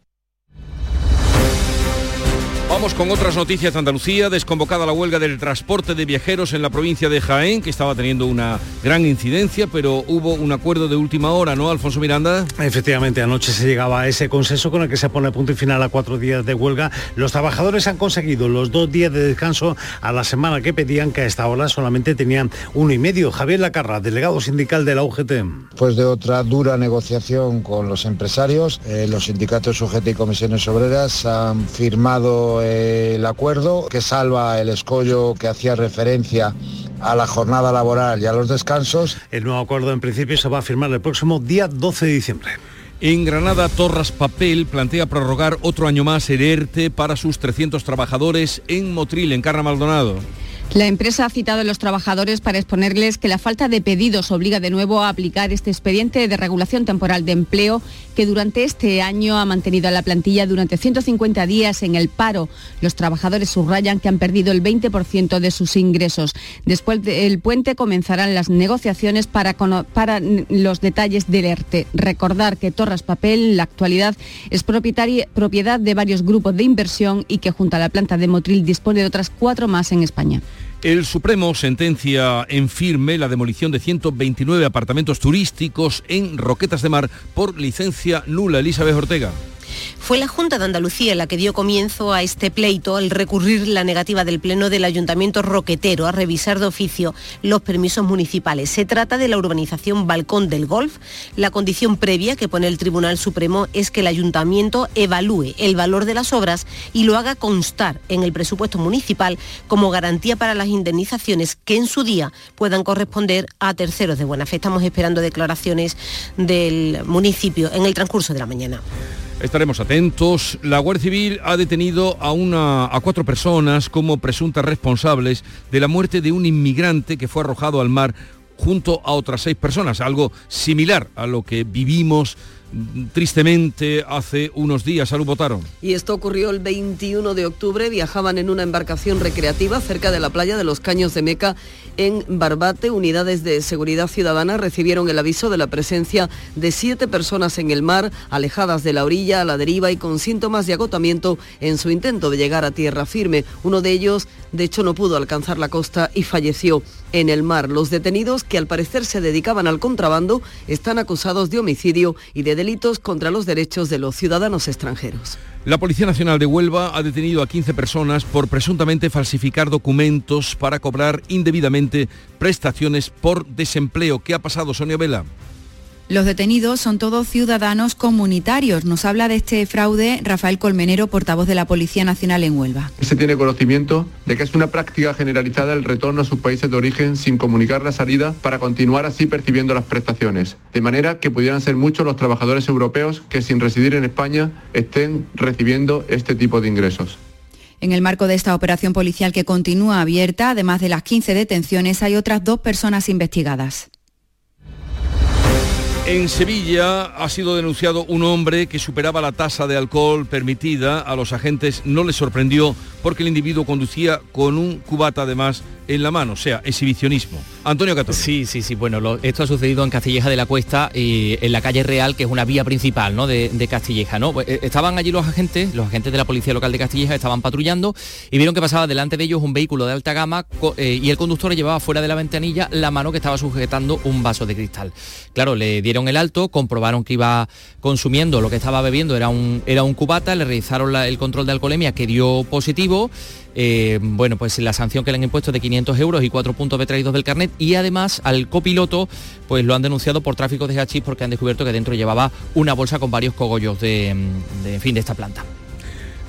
S1: Vamos con otras noticias de Andalucía. Desconvocada la huelga del transporte de viajeros en la provincia de Jaén, que estaba teniendo una gran incidencia, pero hubo un acuerdo de última hora, ¿no, Alfonso Miranda?
S13: Efectivamente, anoche se llegaba a ese consenso con el que se pone punto y final a cuatro días de huelga. Los trabajadores han conseguido los dos días de descanso a la semana que pedían, que a esta hora solamente tenían uno y medio. Javier Lacarra, delegado sindical de la UGT.
S42: Después de otra dura negociación con los empresarios, eh, los sindicatos UGT y comisiones obreras han firmado el acuerdo que salva el escollo que hacía referencia a la jornada laboral y a los descansos.
S13: El nuevo acuerdo en principio se va a firmar el próximo día 12 de diciembre.
S1: En Granada, Torras Papel plantea prorrogar otro año más el ERTE para sus 300 trabajadores en Motril, en Carra Maldonado.
S14: La empresa ha citado a los trabajadores para exponerles que la falta de pedidos obliga de nuevo a aplicar este expediente de regulación temporal de empleo que durante este año ha mantenido a la plantilla durante 150 días en el paro. Los trabajadores subrayan que han perdido el 20% de sus ingresos. Después del puente comenzarán las negociaciones para, los detalles del ERTE. Recordar que Torras Papel en la actualidad es propiedad de varios grupos de inversión y que junto a la planta de Motril dispone de otras cuatro más en España.
S1: El Supremo sentencia en firme la demolición de 129 apartamentos turísticos en Roquetas de Mar por licencia nula. Elizabeth Ortega.
S15: Fue la Junta de Andalucía la que dio comienzo a este pleito al recurrir la negativa del Pleno del Ayuntamiento Roquetero a revisar de oficio los permisos municipales. Se trata de la urbanización Balcón del Golf. La condición previa que pone el Tribunal Supremo es que el Ayuntamiento evalúe el valor de las obras y lo haga constar en el presupuesto municipal como garantía para las indemnizaciones que en su día puedan corresponder a terceros de buena fe. Estamos esperando declaraciones del municipio en el transcurso de la mañana.
S1: Estaremos atentos. La Guardia Civil ha detenido a, una, a cuatro personas como presuntas responsables de la muerte de un inmigrante que fue arrojado al mar junto a otras seis personas, algo similar a lo que vivimos tristemente hace unos días. Salud votaron.
S43: Y esto ocurrió el 21 de octubre. Viajaban en una embarcación recreativa cerca de la playa de los Caños de Meca en Barbate. Unidades de seguridad ciudadana recibieron el aviso de la presencia de siete personas en el mar, alejadas de la orilla, a la deriva y con síntomas de agotamiento en su intento de llegar a tierra firme. Uno de ellos, de hecho, no pudo alcanzar la costa y falleció en el mar. Los detenidos, que al parecer se dedicaban al contrabando, están acusados de homicidio y de delitos contra los derechos de los ciudadanos extranjeros.
S1: La Policía Nacional de Huelva ha detenido a 15 personas por presuntamente falsificar documentos para cobrar indebidamente prestaciones por desempleo. ¿Qué ha pasado, Sonia Vela?
S14: Los detenidos son todos ciudadanos comunitarios. Nos habla de este fraude Rafael Colmenero, portavoz de la Policía Nacional en Huelva.
S44: Se tiene conocimiento de que es una práctica generalizada el retorno a sus países de origen sin comunicar la salida para continuar así percibiendo las prestaciones. De manera que pudieran ser muchos los trabajadores europeos que sin residir en España estén recibiendo este tipo de ingresos.
S14: En el marco de esta operación policial que continúa abierta, además de las 15 detenciones, hay otras dos personas investigadas.
S1: En Sevilla ha sido denunciado un hombre que superaba la tasa de alcohol permitida. A los agentes no les sorprendió porque el individuo conducía con un cubata además en la mano, o sea, exhibicionismo. Antonio Catón.
S45: Sí, sí, sí. Bueno, esto ha sucedido en Castilleja de la Cuesta, y en la calle Real, que es una vía principal ¿no? de, Castilleja. ¿no? Pues, eh, estaban allí los agentes, los agentes de la Policía Local de Castilleja, estaban patrullando y vieron que pasaba delante de ellos un vehículo de alta gama eh, y el conductor llevaba fuera de la ventanilla la mano que estaba sujetando un vaso de cristal. Claro, le dieron el alto, comprobaron que iba consumiendo lo que estaba bebiendo, era un, era un cubata, le realizaron el control de alcoholemia que dio positivo eh, bueno, pues la sanción que le han impuesto de 500 euros y cuatro puntos de traídos del carnet y además al copiloto pues lo han denunciado por tráfico de hachís porque han descubierto que dentro llevaba una bolsa con varios cogollos de, fin, de esta planta.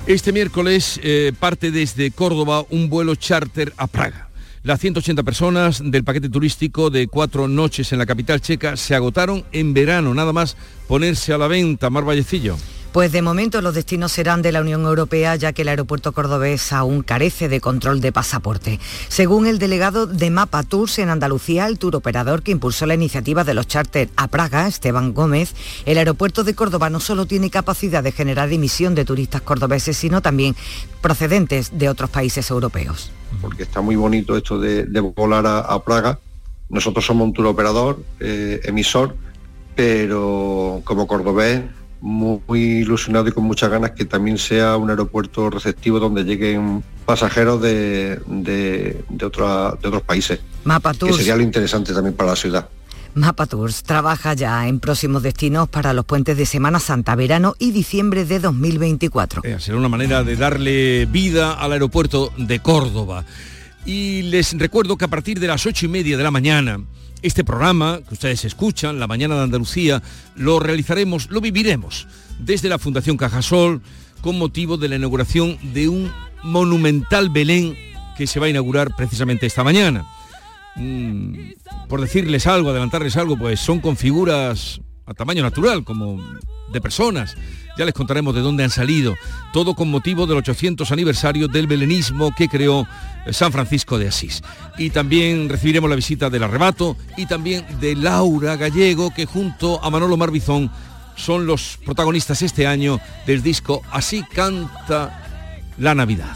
S1: Este miércoles eh, parte desde Córdoba un vuelo charter a Praga. Las 180 personas del paquete turístico de cuatro noches en la capital checa se agotaron en verano, nada más ponerse a la venta, Mar Vallecillo.
S33: Pues de momento los destinos serán de la Unión Europea, ya que el aeropuerto cordobés aún carece de control de pasaporte. Según el delegado de Mapa Tours en Andalucía, el tour operador que impulsó la iniciativa de los charter a Praga, Esteban Gómez, el aeropuerto de Córdoba no solo tiene capacidad de generar emisión de turistas cordobeses, sino también procedentes de otros países europeos.
S46: Porque está muy bonito esto de, volar a, Praga. Nosotros somos un tour operador, eh, emisor, pero como cordobés muy, muy ilusionado y con muchas ganas que también sea un aeropuerto receptivo donde lleguen pasajeros de, de, de, otra- de otros países.
S33: Mapa
S46: Que
S33: Tours.
S46: sería lo interesante también para la ciudad.
S33: Mapa Tours trabaja ya en próximos destinos para los puentes de Semana Santa, verano y diciembre de 2024.
S1: Eh, será una manera de darle vida al aeropuerto de Córdoba. Y les recuerdo que a partir de las ocho y media de la mañana, este programa que ustedes escuchan, La Mañana de Andalucía, lo realizaremos, lo viviremos desde la Fundación Cajasol con motivo de la inauguración de un monumental Belén que se va a inaugurar precisamente esta mañana. Mm, por decirles algo, adelantarles algo, pues son con figuras a tamaño natural, como de personas. Ya les contaremos de dónde han salido. Todo con motivo del 800 aniversario del belenismo que creó eh, San Francisco de Asís. Y también recibiremos la visita del arrebato y también de Laura Gallego, que junto a Manolo Marbizón son los protagonistas este año del disco Así canta la Navidad.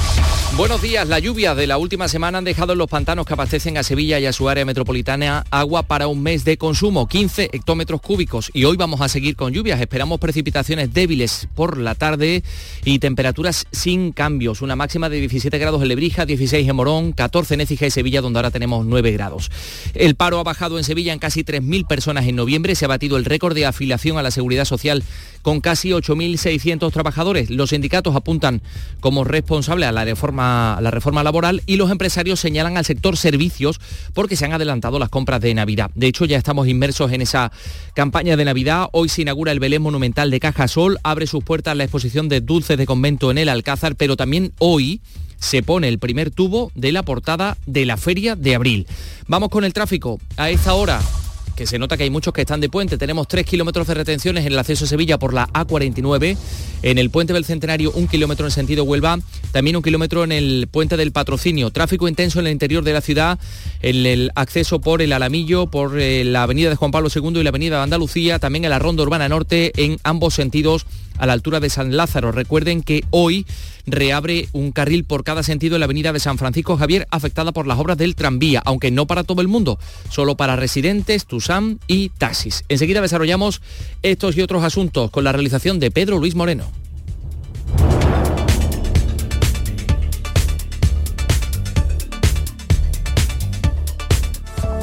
S45: Buenos días. La lluvia de la última semana han dejado en los pantanos que abastecen a Sevilla y a su área metropolitana agua para un mes de consumo, 15 hectómetros cúbicos. Y hoy vamos a seguir con lluvias. Esperamos precipitaciones débiles por la tarde y temperaturas sin cambios. Una máxima de 17 grados en Lebrija, 16 en Morón, 14 en Écija y Sevilla, donde ahora tenemos 9 grados. El paro ha bajado en Sevilla en casi 3.000 personas en noviembre. Se ha batido el récord de afiliación a la seguridad social con casi 8.600 trabajadores. Los sindicatos apuntan como responsable a la reforma, la reforma laboral y los empresarios señalan al sector servicios porque se han adelantado las compras de Navidad. De hecho, ya estamos inmersos en esa campaña de Navidad. Hoy se inaugura el Belén Monumental de Cajasol, abre sus puertas la exposición de dulces de convento en el Alcázar, pero también hoy se pone el primer tubo de la portada de la feria de abril. Vamos con el tráfico. A esta hora que se nota que hay muchos que están de puente. Tenemos 3 kilómetros de retenciones en el acceso a Sevilla por la A49, en el puente del Centenario un kilómetro en sentido Huelva, también un kilómetro en el puente del Patrocinio. Tráfico intenso en el interior de la ciudad, en el acceso por el Alamillo, por eh, la avenida de Juan Pablo II y la avenida de Andalucía, también en la Ronda Urbana Norte, en ambos sentidos a la altura de San Lázaro. Recuerden que hoy reabre un carril por cada sentido en la avenida de San Francisco Javier, afectada por las obras del tranvía, aunque no para todo el mundo, solo para residentes, TUSAM y taxis. Enseguida desarrollamos estos y otros asuntos con la realización de Pedro Luis Moreno.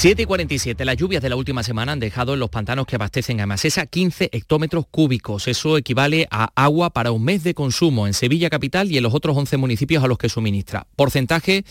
S45: 7 y 47. Las lluvias de la última semana han dejado en los pantanos que abastecen a Masesa 15 hectómetros cúbicos. Eso equivale a agua para un mes de consumo en Sevilla Capital y en los otros 11 municipios a los que suministra. Porcentaje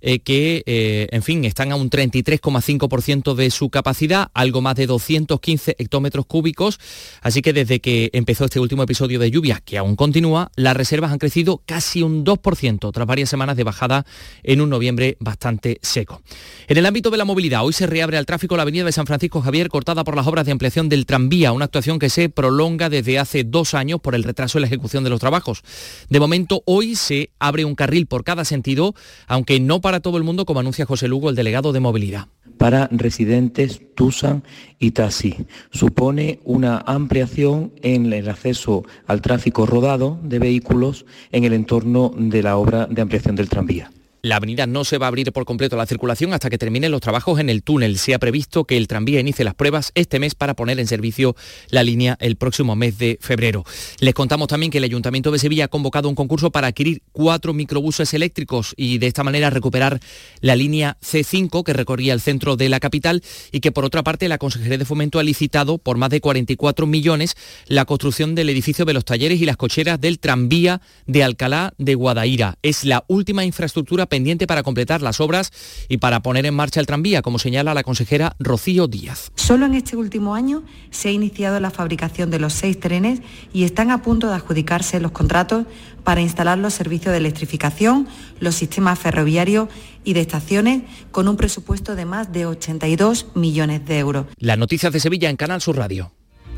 S45: eh, que, eh, en fin, están a un 33,5% de su capacidad, algo más de 215 hectómetros cúbicos. Así que desde que empezó este último episodio de lluvias, que aún continúa, las reservas han crecido casi un 2% tras varias semanas de bajada en un noviembre bastante seco. En el ámbito de la movilidad, hoy se reabre al tráfico la avenida de San Francisco Javier cortada por las obras de ampliación del tranvía, una actuación que se prolonga desde hace dos años por el retraso en la ejecución de los trabajos. De momento, hoy se abre un carril por cada sentido, aunque no para todo el mundo, como anuncia José Lugo, el delegado de movilidad
S47: para residentes, TUSAN y taxi. Supone una ampliación en el acceso al tráfico rodado de vehículos en el entorno de la obra de ampliación del tranvía.
S45: La avenida no se va a abrir por completo a la circulación hasta que terminen los trabajos en el túnel. Se ha previsto que el tranvía inicie las pruebas este mes para poner en servicio la línea el próximo mes de febrero. Les contamos también que el Ayuntamiento de Sevilla ha convocado un concurso para adquirir cuatro microbuses eléctricos y de esta manera recuperar la línea C5 que recorría el centro de la capital y que por otra parte la Consejería de Fomento ha licitado por más de 44 millones la construcción del edificio de los talleres y las cocheras del tranvía de Alcalá de Guadaira. Es la última infraestructura pendiente para completar las obras y para poner en marcha el tranvía, como señala la consejera Rocío Díaz.
S48: Solo en este último año se ha iniciado la fabricación de los seis trenes y están a punto de adjudicarse los contratos para instalar los servicios de electrificación, los sistemas ferroviarios y de estaciones con un presupuesto de más de 82 millones de euros.
S45: Las noticias de Sevilla en Canal Sur Radio.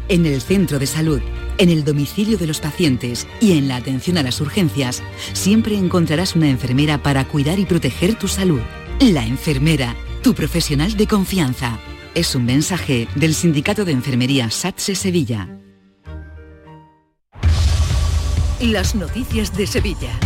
S49: En el centro de salud, en el domicilio de los pacientes y en la atención a las urgencias, siempre encontrarás una enfermera para cuidar y proteger tu salud. La enfermera, tu profesional de confianza. Es un mensaje del Sindicato de Enfermería SATSE Sevilla.
S35: Las noticias de Sevilla.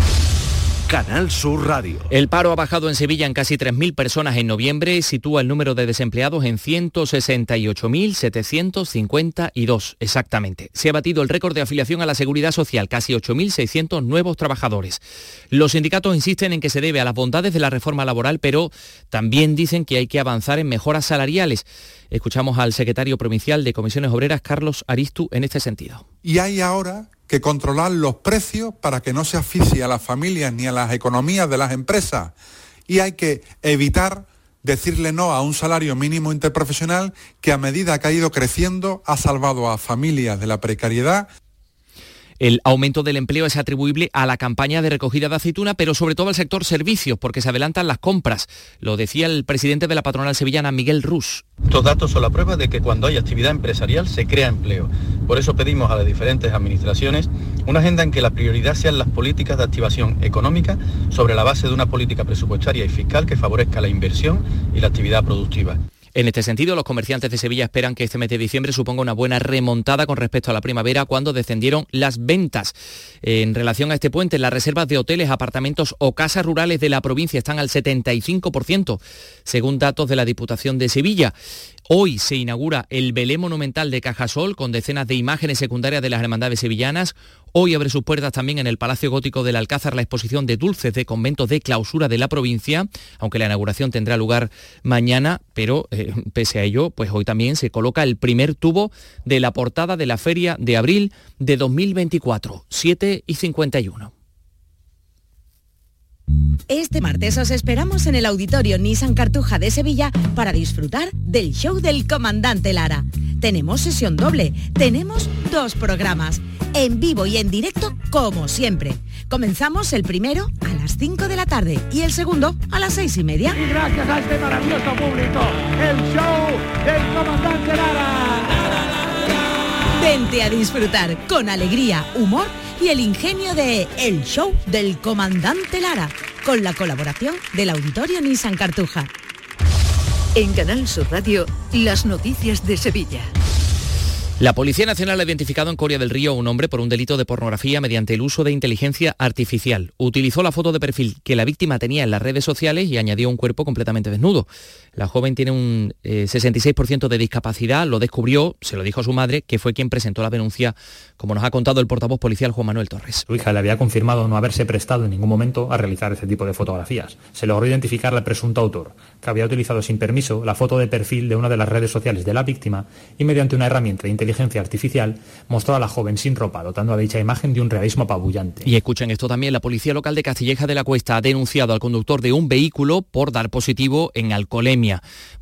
S37: Canal Sur Radio.
S45: El paro ha bajado en Sevilla en casi 3.000 personas en noviembre y sitúa el número de desempleados en 168.752 exactamente. Se ha batido el récord de afiliación a la Seguridad Social, casi 8.600 nuevos trabajadores. Los sindicatos insisten en que se debe a las bondades de la reforma laboral, pero también dicen que hay que avanzar en mejoras salariales. Escuchamos al secretario provincial de Comisiones Obreras, Carlos Aristu, en este sentido.
S50: Y hay ahora que controlar los precios para que no se asfixie a las familias ni a las economías de las empresas. Y hay que evitar decirle no a un salario mínimo interprofesional que a medida que ha ido creciendo ha salvado a familias de la precariedad
S45: el aumento del empleo es atribuible a la campaña de recogida de aceituna, pero sobre todo al sector servicios, porque se adelantan las compras. Lo decía el presidente de la patronal sevillana, Miguel Rus.
S51: Estos datos son la prueba de que cuando hay actividad empresarial se crea empleo. Por eso pedimos a las diferentes administraciones una agenda en que la prioridad sean las políticas de activación económica sobre la base de una política presupuestaria y fiscal que favorezca la inversión y la actividad productiva.
S45: En este sentido, los comerciantes de Sevilla esperan que este mes de diciembre suponga una buena remontada con respecto a la primavera cuando descendieron las ventas. En relación a este puente, las reservas de hoteles, apartamentos o casas rurales de la provincia están al 75%, según datos de la Diputación de Sevilla. Hoy se inaugura el Belé Monumental de Cajasol con decenas de imágenes secundarias de las hermandades sevillanas. Hoy abre sus puertas también en el Palacio Gótico del Alcázar la exposición de dulces de conventos de clausura de la provincia, aunque la inauguración tendrá lugar mañana, pero eh, pese a ello, pues hoy también se coloca el primer tubo de la portada de la Feria de Abril de 2024, 7 y 51.
S18: Este martes os esperamos en el Auditorio Nissan Cartuja de Sevilla para disfrutar del show del Comandante Lara. Tenemos sesión doble, tenemos dos programas, en vivo y en directo como siempre. Comenzamos el primero a las 5 de la tarde y el segundo a las seis y media.
S52: Y gracias a este maravilloso público, el show del Comandante Lara.
S18: Vente a disfrutar con alegría, humor y el ingenio de El Show del Comandante Lara, con la colaboración del Auditorio Nissan Cartuja.
S35: En Canal Sur Radio, las noticias de Sevilla.
S45: La Policía Nacional ha identificado en Coria del Río a un hombre por un delito de pornografía mediante el uso de inteligencia artificial. Utilizó la foto de perfil que la víctima tenía en las redes sociales y añadió un cuerpo completamente desnudo. La joven tiene un 66% de discapacidad, lo descubrió, se lo dijo a su madre, que fue quien presentó la denuncia, como nos ha contado el portavoz policial Juan Manuel Torres.
S53: Su hija le había confirmado no haberse prestado en ningún momento a realizar ese tipo de fotografías. Se logró identificar al presunto autor, que había utilizado sin permiso la foto de perfil de una de las redes sociales de la víctima y mediante una herramienta de inteligencia artificial mostró a la joven sin ropa, dotando a dicha imagen de un realismo apabullante.
S45: Y escuchen esto también, la Policía Local de Castilleja de la Cuesta ha denunciado al conductor de un vehículo por dar positivo en alcoholemia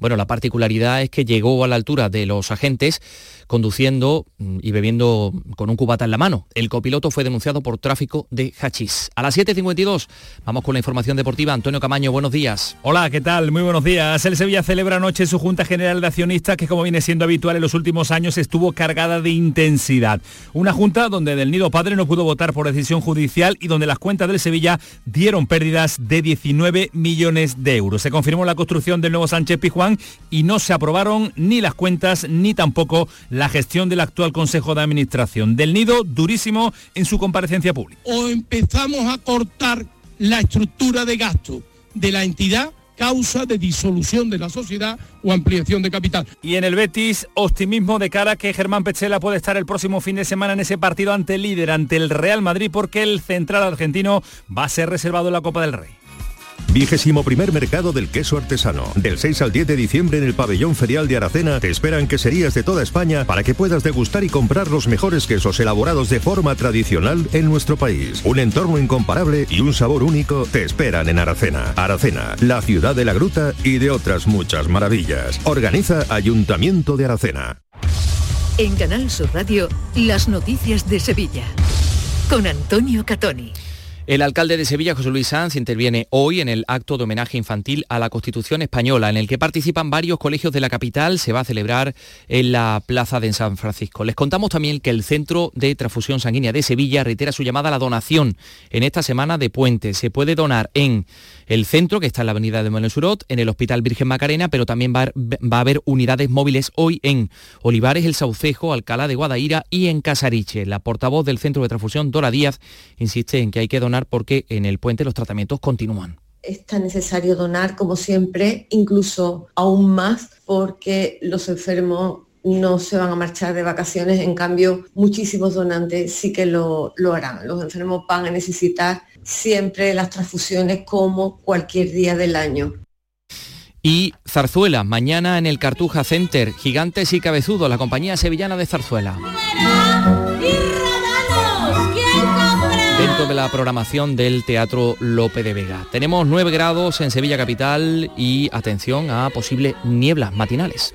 S45: bueno, la particularidad es que llegó a la altura de los agentes conduciendo mm, y bebiendo con un cubata en la mano. El copiloto fue denunciado por tráfico de hachís. A las 7.52 vamos con la información deportiva. Antonio Camaño, buenos días.
S30: Hola, ¿qué tal? Muy buenos días. El Sevilla celebra anoche su Junta General de Accionistas que como viene siendo habitual en los últimos años estuvo cargada de intensidad. Una junta donde Del Nido Padre no pudo votar por decisión judicial y donde las cuentas del Sevilla dieron pérdidas de 19 millones de euros. Se confirmó la construcción del nuevo Sánchez Pijuán y no se aprobaron ni las cuentas ni tampoco la gestión del actual Consejo de Administración. Del Nido, durísimo en su comparecencia pública.
S54: O empezamos a cortar la estructura de gasto de la entidad causa de disolución de la sociedad o ampliación de capital.
S30: Y en el Betis, optimismo de cara a que Germán Pechela puede estar el próximo fin de semana en ese partido ante el líder, ante el Real Madrid, porque el central argentino va a ser reservado en la Copa del Rey.
S55: Vigésimo primer mercado del queso artesano. Del 6 al 10 de diciembre en el pabellón ferial de Aracena te esperan queserías de toda España para que puedas degustar y comprar los mejores quesos elaborados de forma tradicional en nuestro país. Un entorno incomparable y un sabor único te esperan en Aracena. Aracena, la ciudad de la gruta y de otras muchas maravillas. Organiza Ayuntamiento de Aracena.
S35: En Canal Sur Radio, las noticias de Sevilla. Con Antonio Catoni.
S45: El alcalde de Sevilla, José Luis Sanz, interviene hoy en el acto de homenaje infantil a la Constitución Española, en el que participan varios colegios de la capital. Se va a celebrar en la Plaza de San Francisco. Les contamos también que el Centro de Transfusión Sanguínea de Sevilla reitera su llamada a la donación en esta semana de puente. Se puede donar en el centro, que está en la avenida de Monelsurot, en el Hospital Virgen Macarena, pero también va, va a haber unidades móviles hoy en Olivares, El Saucejo, Alcalá de Guadaira y en Casariche. La portavoz del Centro de Transfusión, Dora Díaz, insiste en que hay que donar porque en el puente los tratamientos continúan.
S56: Es tan necesario donar como siempre, incluso aún más, porque los enfermos no se van a marchar de vacaciones, en cambio muchísimos donantes sí que lo, lo, harán. Los enfermos van a necesitar siempre las transfusiones como cualquier día del año.
S45: Y Zarzuela, mañana en el Cartuja Center, Gigantes y Cabezudos, la compañía sevillana de Zarzuela dentro de la programación del Teatro Lope de Vega. Tenemos 9 grados en Sevilla Capital y atención a posibles nieblas matinales.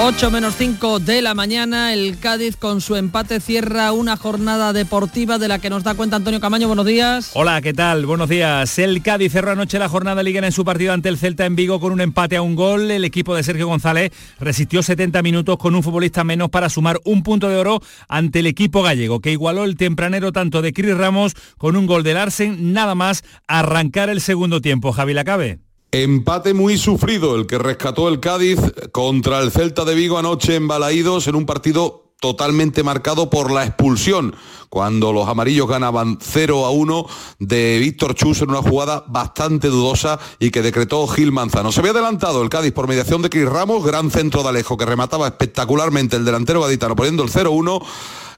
S57: 8 menos 5 de la mañana, el Cádiz con su empate cierra una jornada deportiva de la que nos da cuenta Antonio Camaño. Buenos días.
S30: Hola, ¿qué tal? Buenos días. El Cádiz cerró anoche la jornada liga en su partido ante el Celta en Vigo con un empate a un gol. El equipo de Sergio González resistió 70 minutos con un futbolista menos para sumar un punto de oro ante el equipo gallego, que igualó el tempranero tanto de Cris Ramos con un gol del Arsen, nada más arrancar el segundo tiempo. Javi Lacabe.
S58: Empate muy sufrido el que rescató el Cádiz contra el Celta de Vigo anoche en Balaídos en un partido totalmente marcado por la expulsión, cuando los amarillos ganaban 0 a 1 de Víctor Chus en una jugada bastante dudosa y que decretó Gil Manzano. Se había adelantado el Cádiz por mediación de Cris Ramos, gran centro de Alejo que remataba espectacularmente el delantero gaditano poniendo el 0-1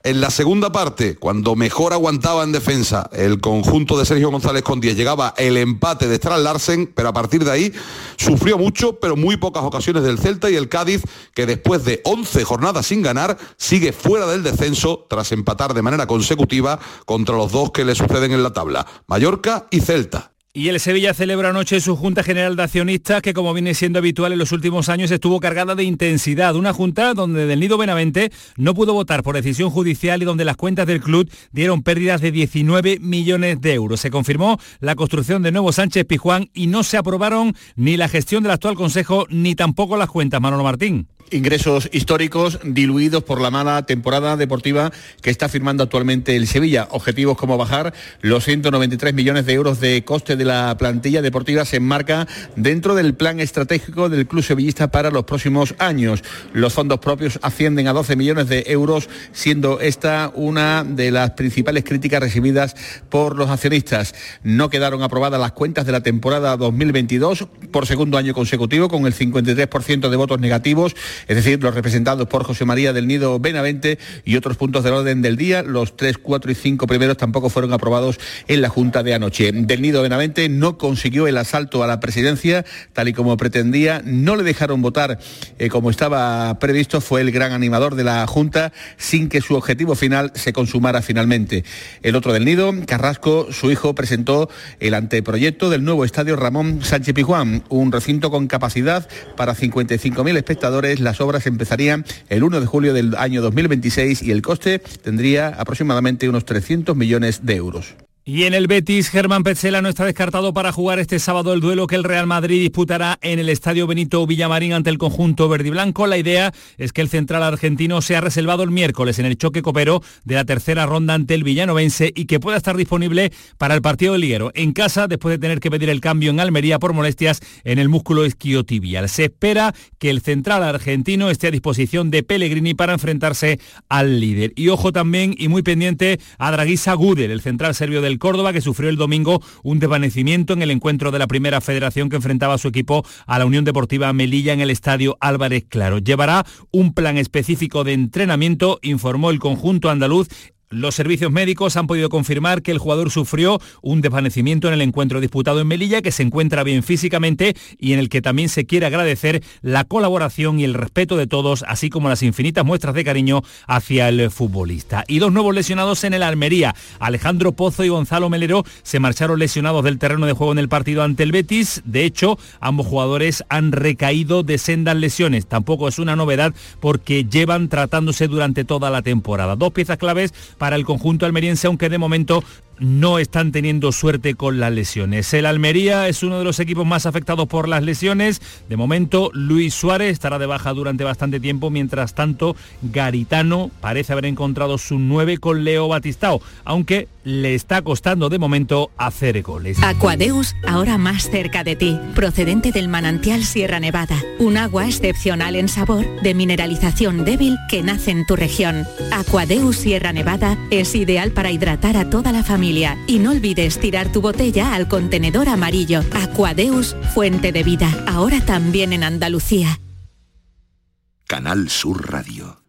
S58: en la segunda parte, cuando mejor aguantaba en defensa el conjunto de Sergio González con 10, llegaba el empate de Stras Larsen, pero a partir de ahí sufrió mucho, pero muy pocas ocasiones del Celta y el Cádiz, que después de 11 jornadas sin ganar, sigue fuera del descenso tras empatar de manera consecutiva contra los dos que le suceden en la tabla, Mallorca y Celta.
S30: Y el Sevilla celebra anoche su Junta General de Accionistas, que como viene siendo habitual en los últimos años, estuvo cargada de intensidad. Una junta donde Del Nido Benavente no pudo votar por decisión judicial y donde las cuentas del club dieron pérdidas de 19 millones de euros. Se confirmó la construcción de nuevo Sánchez Pijuán y no se aprobaron ni la gestión del actual Consejo ni tampoco las cuentas. Manolo Martín
S59: ingresos históricos diluidos por la mala temporada deportiva que está firmando actualmente el Sevilla. Objetivos como bajar los 193 millones de euros de coste de la plantilla deportiva se enmarca dentro del plan estratégico del club sevillista para los próximos años. Los fondos propios ascienden a 12 millones de euros, siendo esta una de las principales críticas recibidas por los accionistas. No quedaron aprobadas las cuentas de la temporada 2022 por segundo año consecutivo con el 53% de votos negativos es decir, los representados por José María del Nido Benavente y otros puntos del orden del día. Los 3, 4 y 5 primeros tampoco fueron aprobados en la Junta de anoche. Del Nido Benavente no consiguió el asalto a la presidencia tal y como pretendía, no le dejaron votar eh, como estaba previsto, fue el gran animador de la Junta sin que su objetivo final se consumara finalmente. El otro del Nido, Carrasco, su hijo, presentó el anteproyecto del nuevo estadio Ramón Sánchez Pijuán, un recinto con capacidad para 55.000 espectadores las obras empezarían el 1 de julio del año 2026 y el coste tendría aproximadamente unos 300 millones de euros.
S30: Y en el Betis, Germán Petzela no está descartado para jugar este sábado el duelo que el Real Madrid disputará en el Estadio Benito Villamarín ante el conjunto verde y blanco. La idea es que el central argentino sea reservado el miércoles en el choque copero de la tercera ronda ante el villanovense y que pueda estar disponible para el partido del liguero en casa después de tener que pedir el cambio en Almería por molestias en el músculo esquiotibial. Se espera que el central argentino esté a disposición de Pellegrini para enfrentarse al líder. Y ojo también y muy pendiente a Draguisa Gudel, el central serbio del Córdoba, que sufrió el domingo un desvanecimiento en el encuentro de la primera federación que enfrentaba a su equipo a la Unión Deportiva Melilla en el estadio Álvarez Claro. Llevará un plan específico de entrenamiento, informó el conjunto andaluz los servicios médicos han podido confirmar que el jugador sufrió un desvanecimiento en el encuentro disputado en Melilla, que se encuentra bien físicamente y en el que también se quiere agradecer la colaboración y el respeto de todos, así como las infinitas muestras de cariño hacia el futbolista. Y dos nuevos lesionados en el Almería. Alejandro Pozo y Gonzalo Melero se marcharon lesionados del terreno de juego en el partido ante el Betis. De hecho, ambos jugadores han recaído de sendas lesiones. Tampoco es una novedad porque llevan tratándose durante toda la temporada. Dos piezas claves para el conjunto almeriense, aunque de momento no están teniendo suerte con las lesiones. El Almería es uno de los equipos más afectados por las lesiones. De momento, Luis Suárez estará de baja durante bastante tiempo. Mientras tanto, Garitano parece haber encontrado su 9 con Leo Batistao, aunque le está costando de momento hacer goles.
S35: Aquadeus, ahora más cerca de ti, procedente del manantial Sierra Nevada. Un agua excepcional en sabor, de mineralización débil que nace en tu región. Aquadeus Sierra Nevada es ideal para hidratar a toda la y no olvides tirar tu botella al contenedor amarillo. Aquadeus, fuente de vida, ahora también en Andalucía.
S60: Canal Sur Radio.